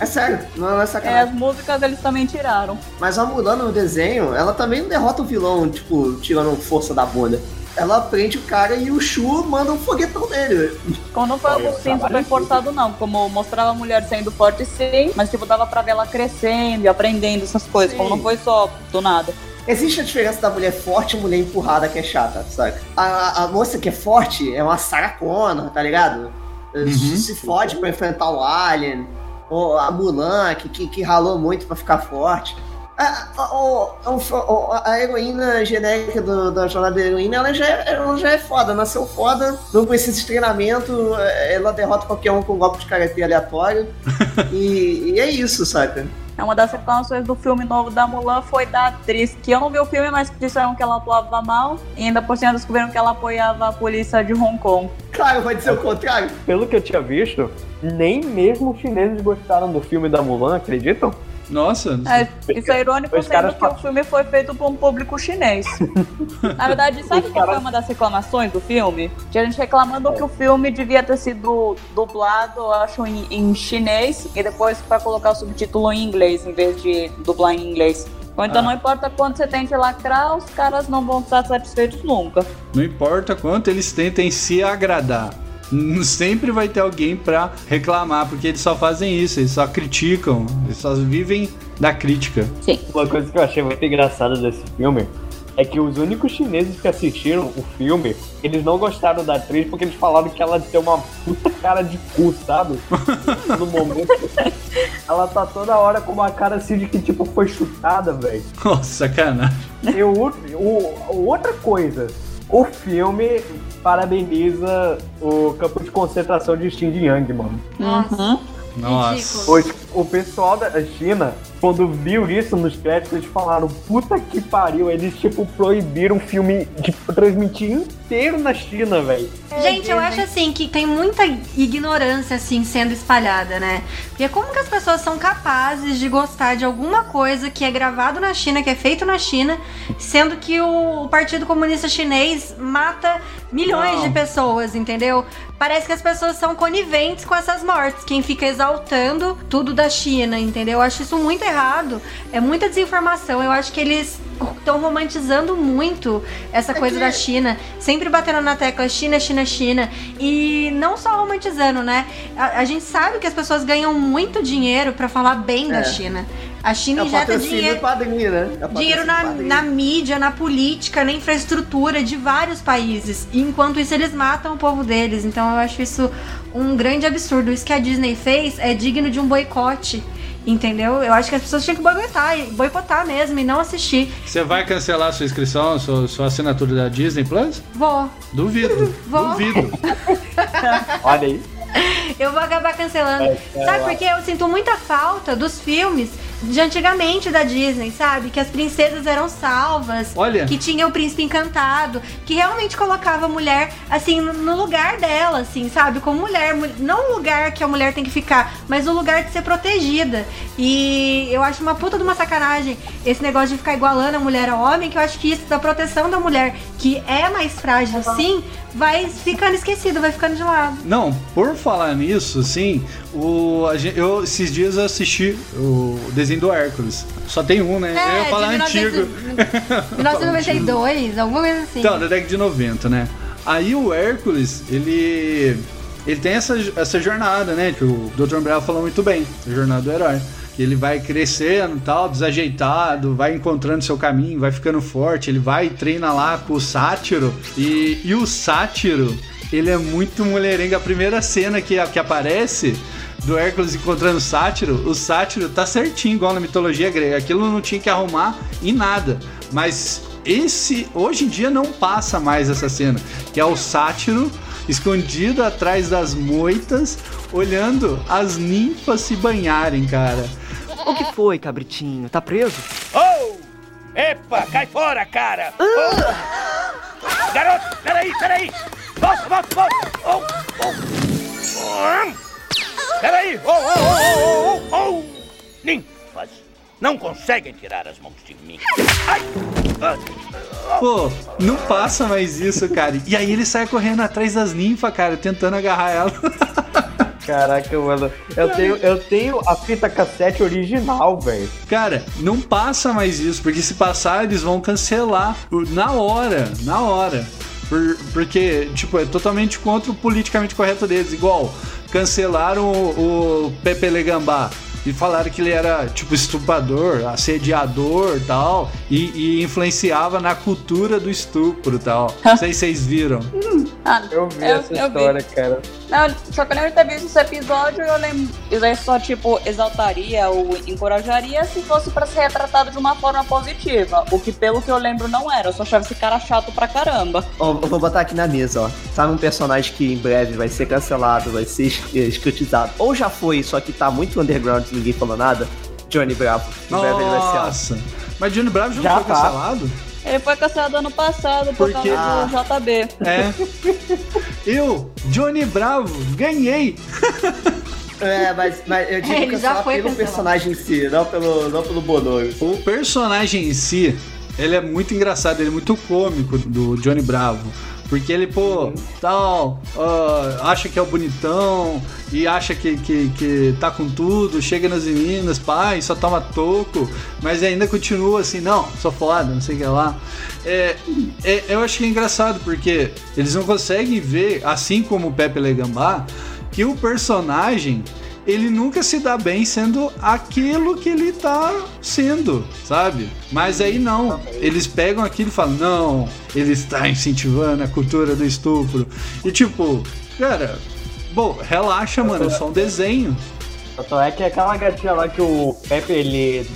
É sério, não é É, sacanagem. as músicas eles também tiraram. Mas a Mulan no desenho, ela também não derrota o vilão, tipo, tirando força da bunda. Ela prende o cara e o Shu manda um foguetão nele. Como não foi algo sim super forçado, não. Como mostrava a mulher sendo forte, sim, mas tipo, dava pra ver ela crescendo e aprendendo essas coisas. Sim. Como não foi só do nada. Existe a diferença da mulher forte e mulher empurrada que é chata, sabe? A, a moça que é forte é uma saracona, tá ligado? Se fode pra enfrentar o Alien. Ou a Mulan, que, que, que ralou muito pra ficar forte. A, a, a- a heroína genérica do- da jornada da heroína, ela já, é- ela já é foda, nasceu foda, não precisa de treinamento, ela derrota qualquer um com um golpe de karatê aleatório. e, e é isso, saca? É uma das reclamações do filme novo da Mulan foi da atriz, que eu não vi o filme, mas disseram que ela atuava mal. E ainda por cima descobriram que ela apoiava a polícia de Hong Kong. Claro, vai dizer o contrário. Pelo que eu tinha visto, nem mesmo os chineses gostaram do filme da Mulan, acreditam? Nossa, É, isso é irônico, Os sendo que fa- o filme foi feito para um público chinês. Na verdade, sabe Os qual foi uma das reclamações do filme? Tinha gente reclamando que o filme devia ter sido dublado, eu acho, em, em chinês e depois para colocar o subtítulo em inglês, em vez de dublar em inglês. Ou então Ah. não importa quanto você tente lacrar, os caras não vão estar satisfeitos nunca. não importa quanto eles tentem se agradar. Sempre vai ter alguém pra reclamar, porque eles só fazem isso, eles só criticam, eles só vivem da crítica. Uma coisa que eu achei muito engraçada desse filme é que os únicos chineses que assistiram o filme, eles não gostaram da atriz porque eles falaram que ela tem uma puta cara de cu, sabe? No momento. Ela tá toda hora com uma cara assim de que, tipo, foi chutada, velho. Nossa, sacanagem. E o- o- outra coisa, o filme parabeniza o campo de concentração de Xinjiang, mano. Nossa. Uhum. Nossa. Ridículo. O, o pessoal da China quando viu isso nos créditos, eles falaram, puta que pariu, eles, tipo, proibiram o filme de transmitir inteiro na China, velho. Gente, eu acho assim que tem muita ignorância assim sendo espalhada, né? Porque como que as pessoas são capazes de gostar de alguma coisa que é gravado na China, que é feito na China, sendo que o Partido Comunista Chinês mata milhões Não. de pessoas, entendeu? Parece que as pessoas são coniventes com essas mortes. Quem fica exaltando tudo da China, entendeu? Eu acho isso muito errado. É muita desinformação. Eu acho que eles estão romantizando muito essa coisa da China, sempre batendo na tecla China, China, China. E não só romantizando, né? A, a gente sabe que as pessoas ganham muito dinheiro pra falar bem da É. China. A China É injeta dinheiro. padrinho, né? É Dinheiro na, padrinho. na mídia, na política, na infraestrutura de vários países. E enquanto isso, eles matam o povo deles. Então eu acho isso um grande absurdo. Isso que a Disney fez é digno de um boicote. Entendeu? Eu acho que as pessoas tinham que boicotar, e- boicotar mesmo e não assistir. Você vai cancelar sua inscrição, sua, sua assinatura da Disney Plus? Vou. Duvido. Vou. Duvido. Olha aí. Eu vou acabar cancelando. É, é, sabe por quê? Eu sinto muita falta dos filmes de antigamente da Disney, sabe? Que as princesas eram salvas. Olha. Que tinha o príncipe encantado. Que realmente colocava a mulher, assim, no- lugar dela, assim, sabe? Como mulher. mu- Não o lugar que a mulher tem que ficar, mas o lugar de ser protegida. E eu acho uma puta de uma sacanagem esse negócio de ficar igualando a mulher ao homem, que eu acho que isso da proteção da mulher, que é mais frágil, sim, vai ficando esquecido, vai ficando de lado. Não, por falar nisso, sim, o, a gen- eu esses dias eu assisti o desenho do Hércules. Só tem um, né? eu ia falar É, de antigo. 1992, alguma coisa assim. Então, da década de 90, né? Aí o Hércules, ele. Ele tem essa, essa jornada, né? Que o Dr. Umbrella falou muito bem, a jornada do herói. Ele vai crescendo tal, desajeitado, vai encontrando seu caminho, vai ficando forte, ele vai e treina lá com o sátiro. E, e o sátiro, ele é muito mulherengo. A primeira cena que, que aparece do Hércules encontrando o sátiro, o sátiro tá certinho, igual na mitologia grega. Aquilo não tinha que arrumar em nada. Mas esse hoje em dia não passa mais essa cena, que é o sátiro escondido atrás das moitas, olhando as ninfas se banharem, cara. O que foi, cabritinho? Tá preso? Oh! Epa, cai fora, cara! Oh! Garoto, peraí, peraí! Volta, volta, volta! Oh, oh. Hum. Peraí! Oh, oh, oh, oh, oh, oh! Ninfas! Não conseguem tirar as mãos de mim! Ai! Ah. Pô, não passa mais isso, cara. E aí ele sai correndo atrás das ninfas, cara, tentando agarrar ela. Caraca, mano. Eu tenho, eu tenho a fita cassete original, velho. Cara, não passa mais isso, porque se passar, eles vão cancelar na hora, na hora. Por- porque, tipo, é totalmente contra o politicamente correto deles. Igual, cancelaram o, o Pepe Legambá e falaram que ele era, tipo, estuprador, assediador tal, e, e influenciava na cultura do estupro tal. Não sei se vocês viram. Ah, Eu vi Eu- essa eu vi. história, cara. Não, só que eu lembro de ter visto esse episódio e eu lembro. Isso aí só, tipo, exaltaria ou encorajaria se fosse pra ser retratado de uma forma positiva. O que, pelo que eu lembro, não era. Eu só achava esse cara chato pra caramba. Ó, eu vou botar aqui na mesa, ó. Sabe um personagem que em breve vai ser cancelado, vai ser es- escrotizado. Ou já foi, só que tá muito underground e ninguém falou nada. Johnny Bravo. Em breve ele vai ser. Nossa! Mas Johnny Bravo já, Já não foi tá. cancelado? Ele foi cancelado ano passado por Por quê? causa do JB. É. Eu, Johnny Bravo, ganhei! É, mas, mas eu digo Ele já foi pelo cancelado. personagem em si, não pelo, não pelo Bonomi. O personagem em si, ele é muito engraçado, ele é muito cômico do Johnny Bravo. Porque ele, pô, tal, ah, acha que é o bonitão e acha que, que, que tá com tudo, chega nas meninas, pai, só toma toco, mas ainda continua assim, não, sou foda, não sei o que lá. É, é, eu acho que é engraçado, porque eles não conseguem ver, assim como o Pepe Legambá, que o personagem ele nunca se dá bem sendo aquilo que ele tá sendo, sabe? Mas aí não, eles pegam aquilo e falam, não, ele está incentivando a cultura do estupro. E tipo, cara, bom, relaxa, mano, é só um desenho. Tanto é que aquela gatinha lá que o Pepe, ele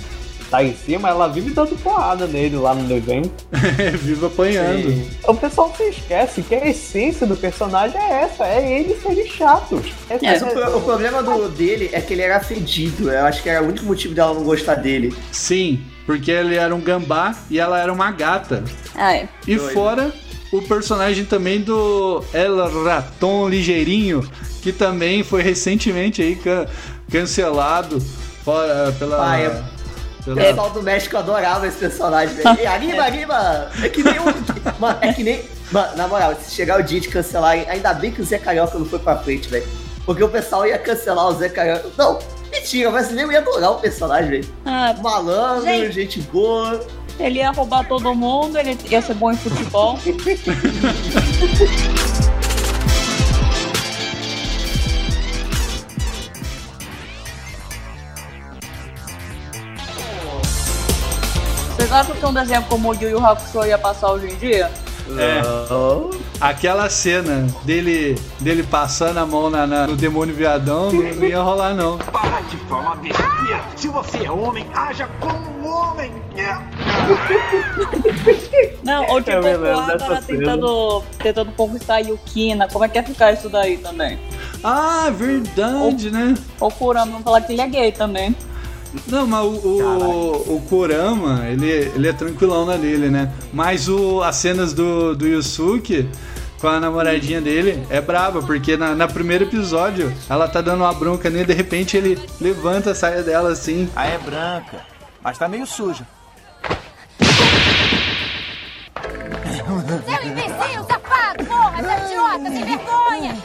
tá em cima, ela vive dando porrada nele lá no desenho. Viva apanhando. O pessoal se esquece que a essência do personagem é essa, é eles serem chatos. É, Mas o, pro- o problema do, dele é que ele era fedido. Eu acho que era o único motivo dela não gostar dele. Sim, porque ele era um gambá e ela era uma gata. Ah, é. E Doido. fora o personagem também do El Raton Ligeirinho, que também foi recentemente aí can- cancelado fora pela. Ah, é. O pessoal do México adorava esse personagem, velho. Anima, anima! É que nem um. Mano, é que nem. Mano, na moral, se chegar o dia de cancelar, ainda bem que o Zé Carioca não foi pra frente, velho. Porque o pessoal ia cancelar o Zé Carioca. Não, mentira, mas nem ia adorar o personagem, velho. Ah, Malandro, Gente. gente boa. ele ia roubar todo mundo, ele ia ser bom em futebol. Vocês acham que um desenho como o Yu Yu Hakusho ia passar hoje em dia? É, aquela cena dele, dele passando a mão na, na- no demônio viadão não, não ia rolar, não. Para de falar besteira! Se você é homem, haja como um homem! Não, ou tipo, o cena. tentando, tentando conquistar a Yukina. Como é que ia ficar isso daí também? Ah, verdade, né? Ou o Kurama não falar que ele é gay também. Não, mas o, o, o Kurama, ele, ele é tranquilão na dele, né? Mas o, as cenas do, do Yusuke com a namoradinha dele é braba, porque na, na primeiro episódio ela tá dando uma bronca nele, de repente ele levanta a saia dela assim. Ah, é branca, mas tá meio suja. Seu imbecil, seu idiota, sem vergonha!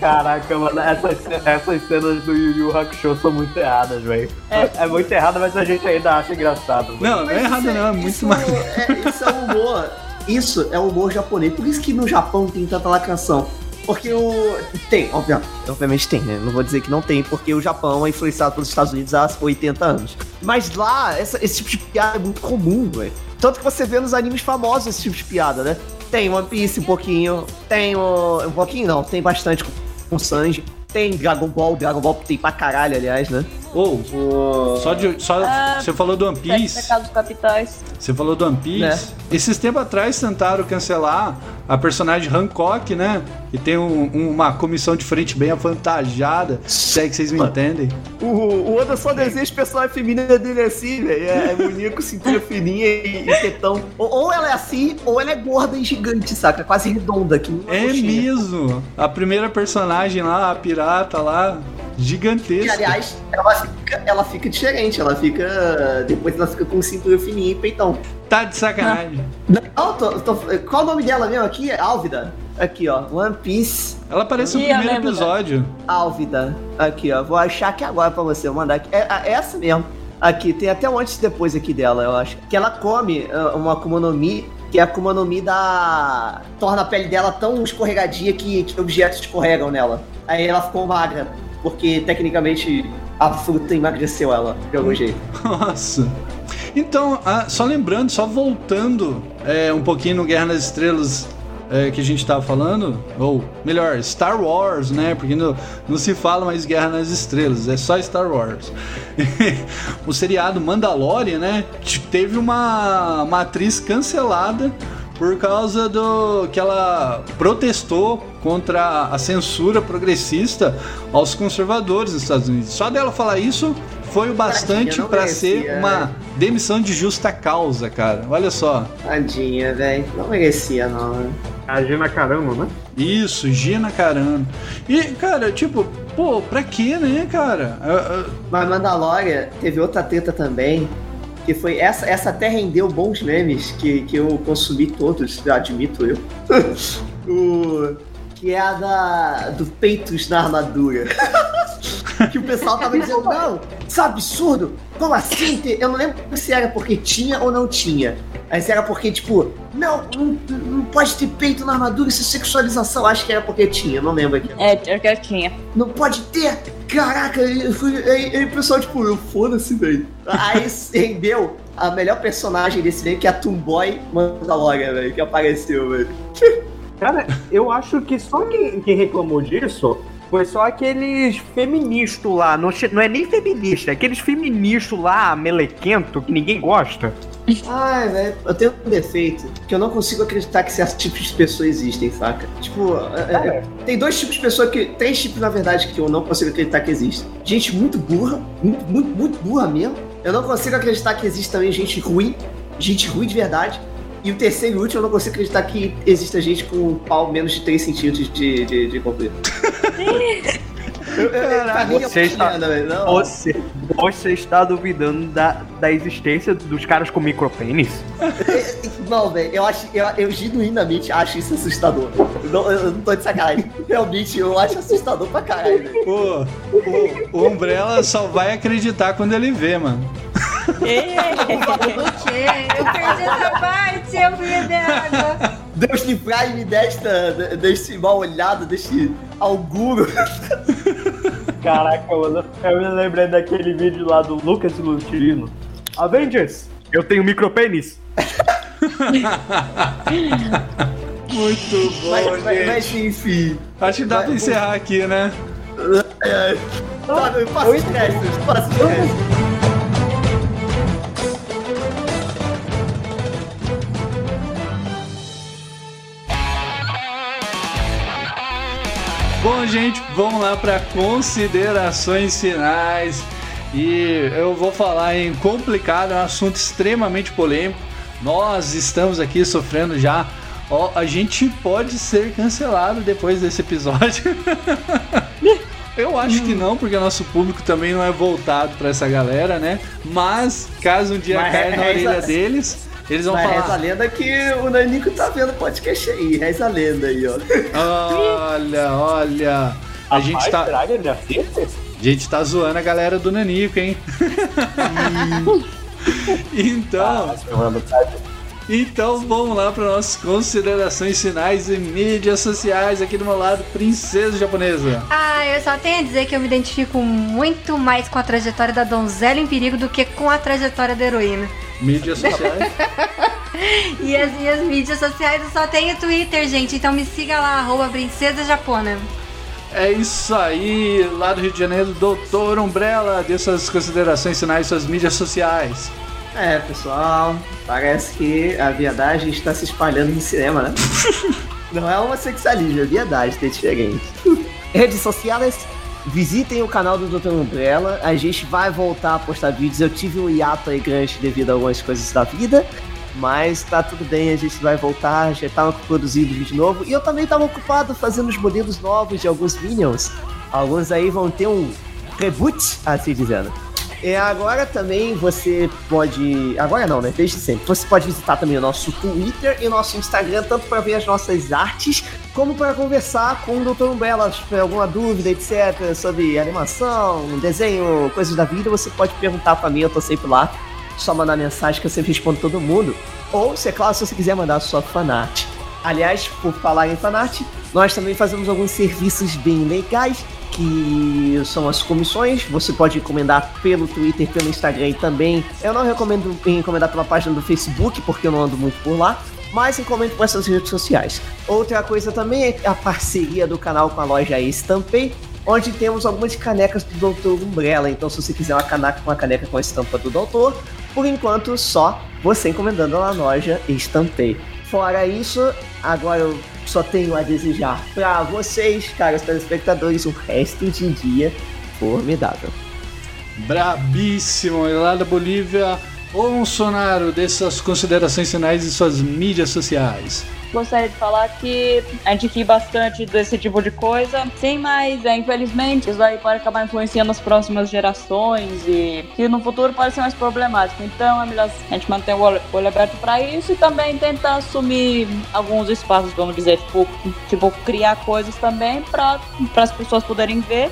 Caraca, mano, essas, essas cenas do Yu Yu Hakusho são muito erradas, velho. É. muito errada, mas a gente ainda acha engraçado. mano. Não, não é errado isso não, é muito isso mais. É, isso é humor. Isso é humor japonês. Por isso que no Japão tem tanta lacração. Porque o. Tem, obviamente. Obviamente tem, né? Não vou dizer que não tem, porque o Japão é influenciado pelos Estados Unidos há 80 anos. Mas lá, essa- esse tipo de piada é muito comum, velho. Tanto que você vê nos animes famosos esse tipo de piada, né? Tem One Piece um pouquinho, tem o. Um pouquinho não, tem bastante com, com Sanji. Tem Dragon Ball, Dragon Ball tem pra caralho, aliás, né? Ou, O... só de. Só, Ah, você falou do One Piece. pecados capitais. Você falou do One Piece. Né? Esses tempos atrás tentaram cancelar a personagem Hancock, né? Que tem um- uma comissão de frente bem avantajada. Se é que vocês me entendem. O, o Oda só deseja o personagem feminina dele assim, velho. É, é bonito, cintura fininha e, e tetão. Ou, ou ela é assim, ou ela é gorda e gigante, saca? Quase redonda aqui. É coxinha. mesmo. A primeira personagem lá, a pirata lá, E, gigantesca. aliás, ela fica, ela fica diferente. Ela fica. Depois ela fica com cintura fininha e peitão. Tá de sacanagem. Não, tô- tô- qual o nome dela mesmo aqui? Álvida. Aqui, ó. One Piece Ela aparece no primeiro episódio. Álvida. Aqui, ó. Vou achar aqui agora pra você. Vou mandar aqui. É, é essa mesmo. Aqui, tem até um antes e depois aqui dela, eu acho. Que ela come ah, uma Akuma no Mi, que a Akuma no Mi da... torna a pele dela tão escorregadia que, que objetos escorregam nela. Aí ela ficou magra, porque tecnicamente a fruta emagreceu ela, de algum jeito. Nossa. Então, ah, só lembrando, só voltando é, um pouquinho no Guerra nas Estrelas é, que a gente tava falando, ou melhor, Star Wars, né? Porque não, não se fala mais Guerra nas Estrelas, é só Star Wars. o seriado Mandalorian, né? Teve uma, uma atriz cancelada por causa do que ela protestou contra a censura progressista aos conservadores nos Estados Unidos. Só dela falar isso foi o bastante para ser uma né? demissão de justa causa, cara. Olha só. Tadinha, velho. Não merecia, não, né? A Gina Caramba, né? Isso, Gina Carano. E, cara, tipo, pô, pra quê, né, cara? Ah, ah, Mas Mandalorian teve outra treta também, que foi essa, essa até rendeu bons memes que, que eu consumi todos, eu admito eu. o, que é a da, do peitos na armadura. que o pessoal tava dizendo, não, isso é um absurdo. Como assim? Eu não lembro se era porque tinha ou não tinha. Mas era porque, tipo, não, não, não pode ter peito na armadura, isso é sexualização. Acho que era porque tinha, não lembro aqui. É, é que tinha. Não pode ter! Caraca, eu fui, aí, aí o pessoal, tipo, eu foda-se, velho. Aí rendeu a melhor personagem desse velho, que é a Tomboy Mandalorian, velho, que apareceu, velho. Cara, eu acho que só quem, quem reclamou disso Foi só aqueles feministas lá. Não, não é nem feminista, é aqueles feministas lá, melequento, que ninguém gosta. Ai, velho, eu tenho um defeito que eu não consigo acreditar que certos tipos de pessoas existem, saca? Tipo, é, é, tem dois tipos de pessoas que. Três tipos, na verdade, que eu não consigo acreditar que existem. Gente muito burra, muito, muito, muito burra mesmo. Eu não consigo acreditar que existe também gente ruim, gente ruim de verdade. E o terceiro e último, eu não consigo acreditar que exista gente com um pau menos de 3 centímetros de, de, de comprimento. Mim é Você está. Não. você, você está duvidando da, da existência dos caras com micropênis? Não, velho, eu acho, eu, eu genuinamente acho isso assustador. Eu não, eu não tô de sacanagem. Realmente, eu acho assustador pra caralho, velho. Pô, o, o Umbrella só vai acreditar quando ele vê, mano. O? Eu perdi essa parte, eu fui beber água. Deus livrai-me desta, deste mal olhado, deste auguro. Caraca, mano, eu me lembrei daquele vídeo lá do Lucas Lutirino. Avengers, eu tenho micropênis. Muito bom, Mas, mas, gente. mas enfim. Acho que dá pra encerrar aqui, né? É, tá, eu passo os créditos, passo os Bom, gente, vamos lá para considerações finais. E eu vou falar em complicado, é um assunto extremamente polêmico. Nós estamos aqui sofrendo já. Ó, a gente pode ser cancelado depois desse episódio. Eu acho que não, porque nosso público também não é voltado para essa galera, né? Mas caso um dia Mas caia na reza- orelha deles, eles vão Mas reza a falar. lenda que o Nanico tá vendo o podcast aí. Reza a lenda aí, ó. Olha, olha. A gente tá. Será que ele assiste? A gente tá zoando a galera do Nanico, hein? então, então vamos lá para nossas considerações finais e mídias sociais aqui do meu lado, princesa japonesa. Ah, eu só tenho a dizer que eu me identifico muito mais com a trajetória da donzela em perigo do que com a trajetória da heroína. Mídias sociais. E as minhas mídias sociais eu só tenho Twitter, gente. Então me siga lá, arroba princesa japona. É isso aí, lá do Rio de Janeiro, Doutor Umbrella, dê suas considerações finais, suas mídias sociais. É, pessoal, parece que a viadagem está se espalhando no cinema, né? Não é homossexualismo, é viadagem, tem diferente. Redes sociais, visitem o canal do Dr. Umbrella, a gente vai voltar a postar vídeos. Eu tive um hiato aí grande devido a algumas coisas da vida, mas tá tudo bem, a gente vai voltar, já tava produzindo vídeo novo. E eu também tava ocupado fazendo os modelos novos de alguns Minions. Alguns aí vão ter um reboot, assim dizendo. E agora também você pode. Agora não, né? Desde sempre. Você pode visitar também o nosso Twitter e o nosso Instagram, tanto para ver as nossas artes, como para conversar com o Dr. Umbrella. Se tiver alguma dúvida, etc., sobre animação, desenho, coisas da vida, você pode perguntar para mim, eu tô sempre lá. Só mandar mensagem que eu sempre respondo todo mundo. Ou, se é claro, se você quiser mandar a sua fanart. Aliás, por falar em fanart, nós também fazemos alguns serviços bem legais que são as comissões. Você pode encomendar pelo Twitter, pelo Instagram e também. Eu não recomendo encomendar pela página do Facebook, porque eu não ando muito por lá. Mas encomendo por essas redes sociais. Outra coisa também é a parceria do canal com a loja Estampei, onde temos algumas canecas do Doutor Umbrella. Então, se você quiser uma caneca com uma caneca com a estampa do Doutor, por enquanto só você encomendando na loja Estampei. Fora isso, agora eu só tenho a desejar para vocês, caros telespectadores, um resto de dia formidável. Brabíssimo, lá da Bolívia, Bolsonaro, dê suas considerações finais e suas mídias sociais. Gostaria de falar que a gente ri bastante desse tipo de coisa. Sim, mas é, infelizmente isso aí pode acabar influenciando as próximas gerações e que no futuro pode ser mais problemático. Então é melhor a gente manter o olho, o olho aberto para isso e também tentar assumir alguns espaços, vamos dizer, tipo, tipo criar coisas também para as pessoas poderem ver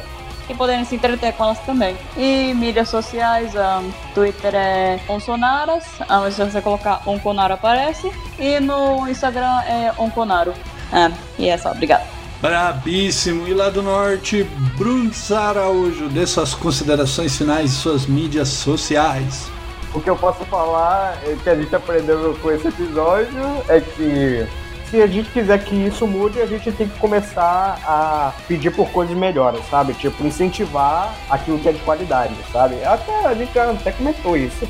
e poderem se entreter com elas também. E mídias sociais, um, Twitter é Onsonaras, um, se você colocar Onconaro aparece, e no Instagram é Onconaro. É, e é só, obrigado. Brabíssimo, e lá do norte, Bruno Araújo, dê suas considerações finais e suas mídias sociais. O que eu posso falar, é que a gente aprendeu com esse episódio, é que se a gente quiser que isso mude, a gente tem que começar a pedir por coisas melhores, sabe? Tipo, incentivar aquilo que é de qualidade, sabe? Até a gente até comentou isso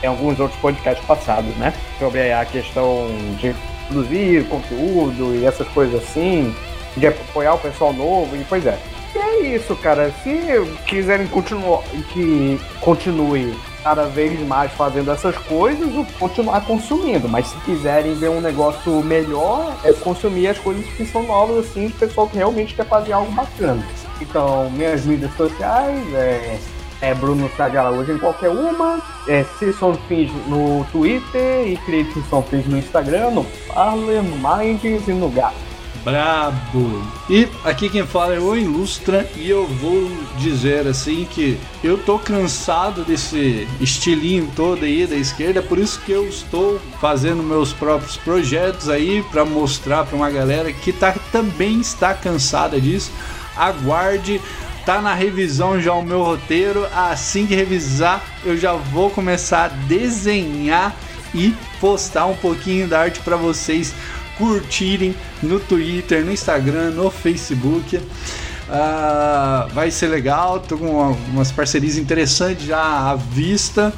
em alguns outros podcasts passados, né? Sobre a questão de produzir conteúdo e essas coisas assim, de apoiar o pessoal novo, e pois é. E é isso, cara. Se quiserem continuar que continue cada vez mais fazendo essas coisas, o continuar consumindo. Mas se quiserem ver um negócio melhor, é consumir as coisas que são novas, assim, de pessoal que realmente quer fazer algo bacana. Então, minhas mídias sociais é, é Bruno Sagala hoje em qualquer uma, é Cison Fins no Twitter e Creative Fins no Instagram, no Parler, no Minds e no Gato. Brabo! E aqui quem fala é o Ilustra e eu vou dizer assim que eu tô cansado desse estilinho todo aí da esquerda, por isso que eu estou fazendo meus próprios projetos aí para mostrar para uma galera que tá, também está cansada disso. Aguarde tá na revisão já o meu roteiro. Assim que revisar, eu já vou começar a desenhar e postar um pouquinho da arte para vocês curtirem no Twitter, no Instagram, no Facebook. Uh, vai ser legal, tô com uma, umas parcerias interessantes já à vista.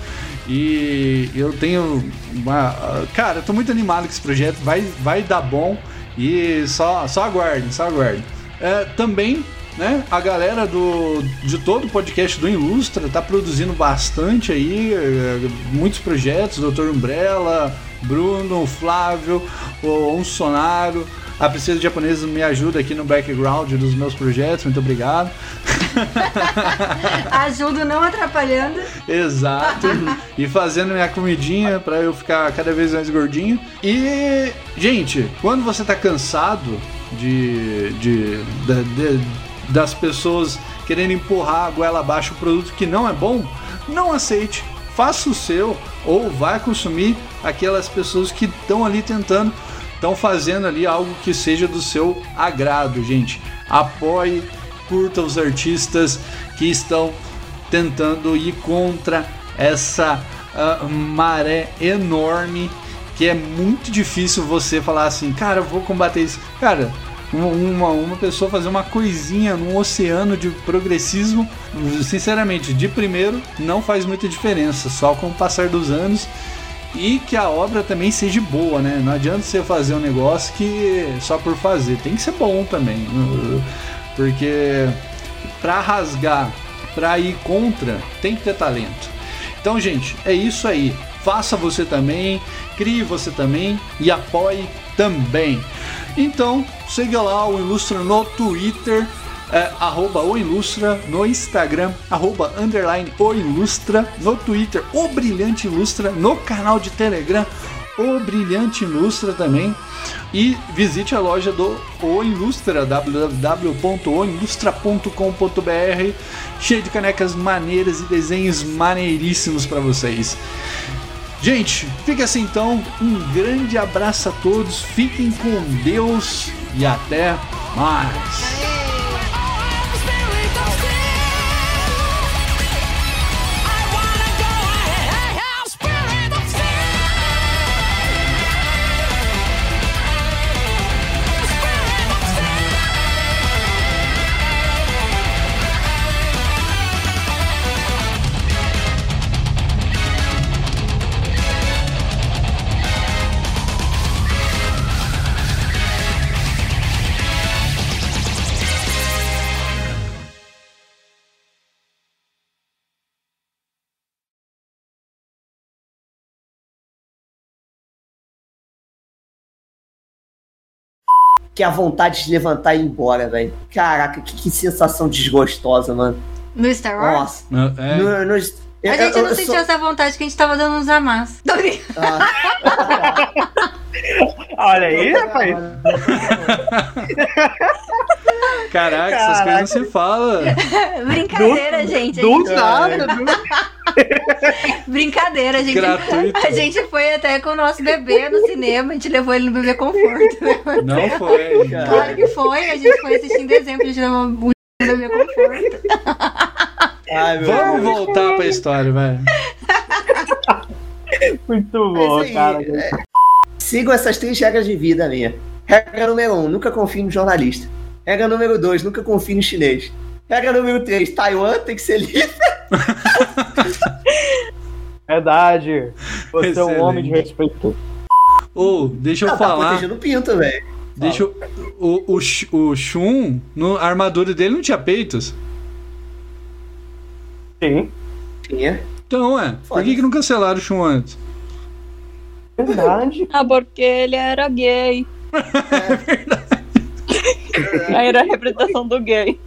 E eu tenho uma. Cara, eu tô muito animado com esse projeto, vai, vai dar bom. E só, só aguardem, só aguardem. Uh, também né? A galera do, de todo o podcast do Ilustra tá produzindo bastante aí, eh, muitos projetos, Doutor Umbrella, Bruno, Flávio, o Um Sonaro. A Princesa Japonesa me ajuda aqui no background dos meus projetos, muito obrigado. Ajudo não atrapalhando. Exato. e fazendo minha comidinha para eu ficar cada vez mais gordinho. E, gente, quando você tá cansado de, de, de, de das pessoas querendo empurrar a goela abaixo o produto que não é bom, não aceite. Faça o seu ou vai consumir aquelas pessoas que estão ali tentando, estão fazendo ali algo que seja do seu agrado, gente. Apoie, curta os artistas que estão tentando ir contra essa uh, maré enorme que é muito difícil você falar assim, cara, eu vou combater isso. Cara, uma, uma pessoa fazer uma coisinha num oceano de progressismo, sinceramente, de primeiro não faz muita diferença, só com o passar dos anos e que a obra também seja boa, né? Não adianta você fazer um negócio que só por fazer, tem que ser bom também, porque para rasgar, para ir contra, tem que ter talento. Então, gente, é isso aí. Faça você também, crie você também e apoie também. Então, siga lá o Ilustra no Twitter, é, arroba o Ilustra, no Instagram, arroba underline o Ilustra, no Twitter, o Brilhante Ilustra, no canal de Telegram, o Brilhante Ilustra também. E visite a loja do O Ilustra, www.oilustra.com.br, cheio de canecas maneiras e desenhos maneiríssimos para vocês. Gente, fica assim então. Um grande abraço a todos. Fiquem com Deus e até mais. Que a vontade de levantar e ir embora, velho. Caraca, que, que, sensação desgostosa, mano. No Star Wars? Nossa. É. No, no, a gente não eu, sentiu sou... essa vontade que a gente tava dando uns amassos. Tô ah. Olha aí, rapaz. Caraca, essas coisas não se falam. Brincadeira, do, gente. Do nada. Brincadeira, gente. Gratuito. A gente foi até com o nosso bebê no cinema, a gente levou ele no bebê conforto. Não foi, cara. Claro que foi, a gente foi assistir em dezembro, a gente levou no bebê conforto. Ai, Vamos Deus. voltar pra história, velho. Muito bom, aí, cara. É sigam essas três regras de vida minha. Regra número um, nunca confie no jornalista. Regra número dois, nunca confie no chinês. Regra número três, Taiwan tem que ser livre. Verdade. Você é Excelente. um homem de respeito. Ou, deixa eu Não, tá falar. protegendo o pinto, velho. Deixa eu, o, o, o Shun, no, a armadura dele não tinha peitos. Sim. Tinha. Então, é. Por que, que não cancelaram o Shun antes? Verdade. Ah, porque ele era gay. Aí era a representação do gay.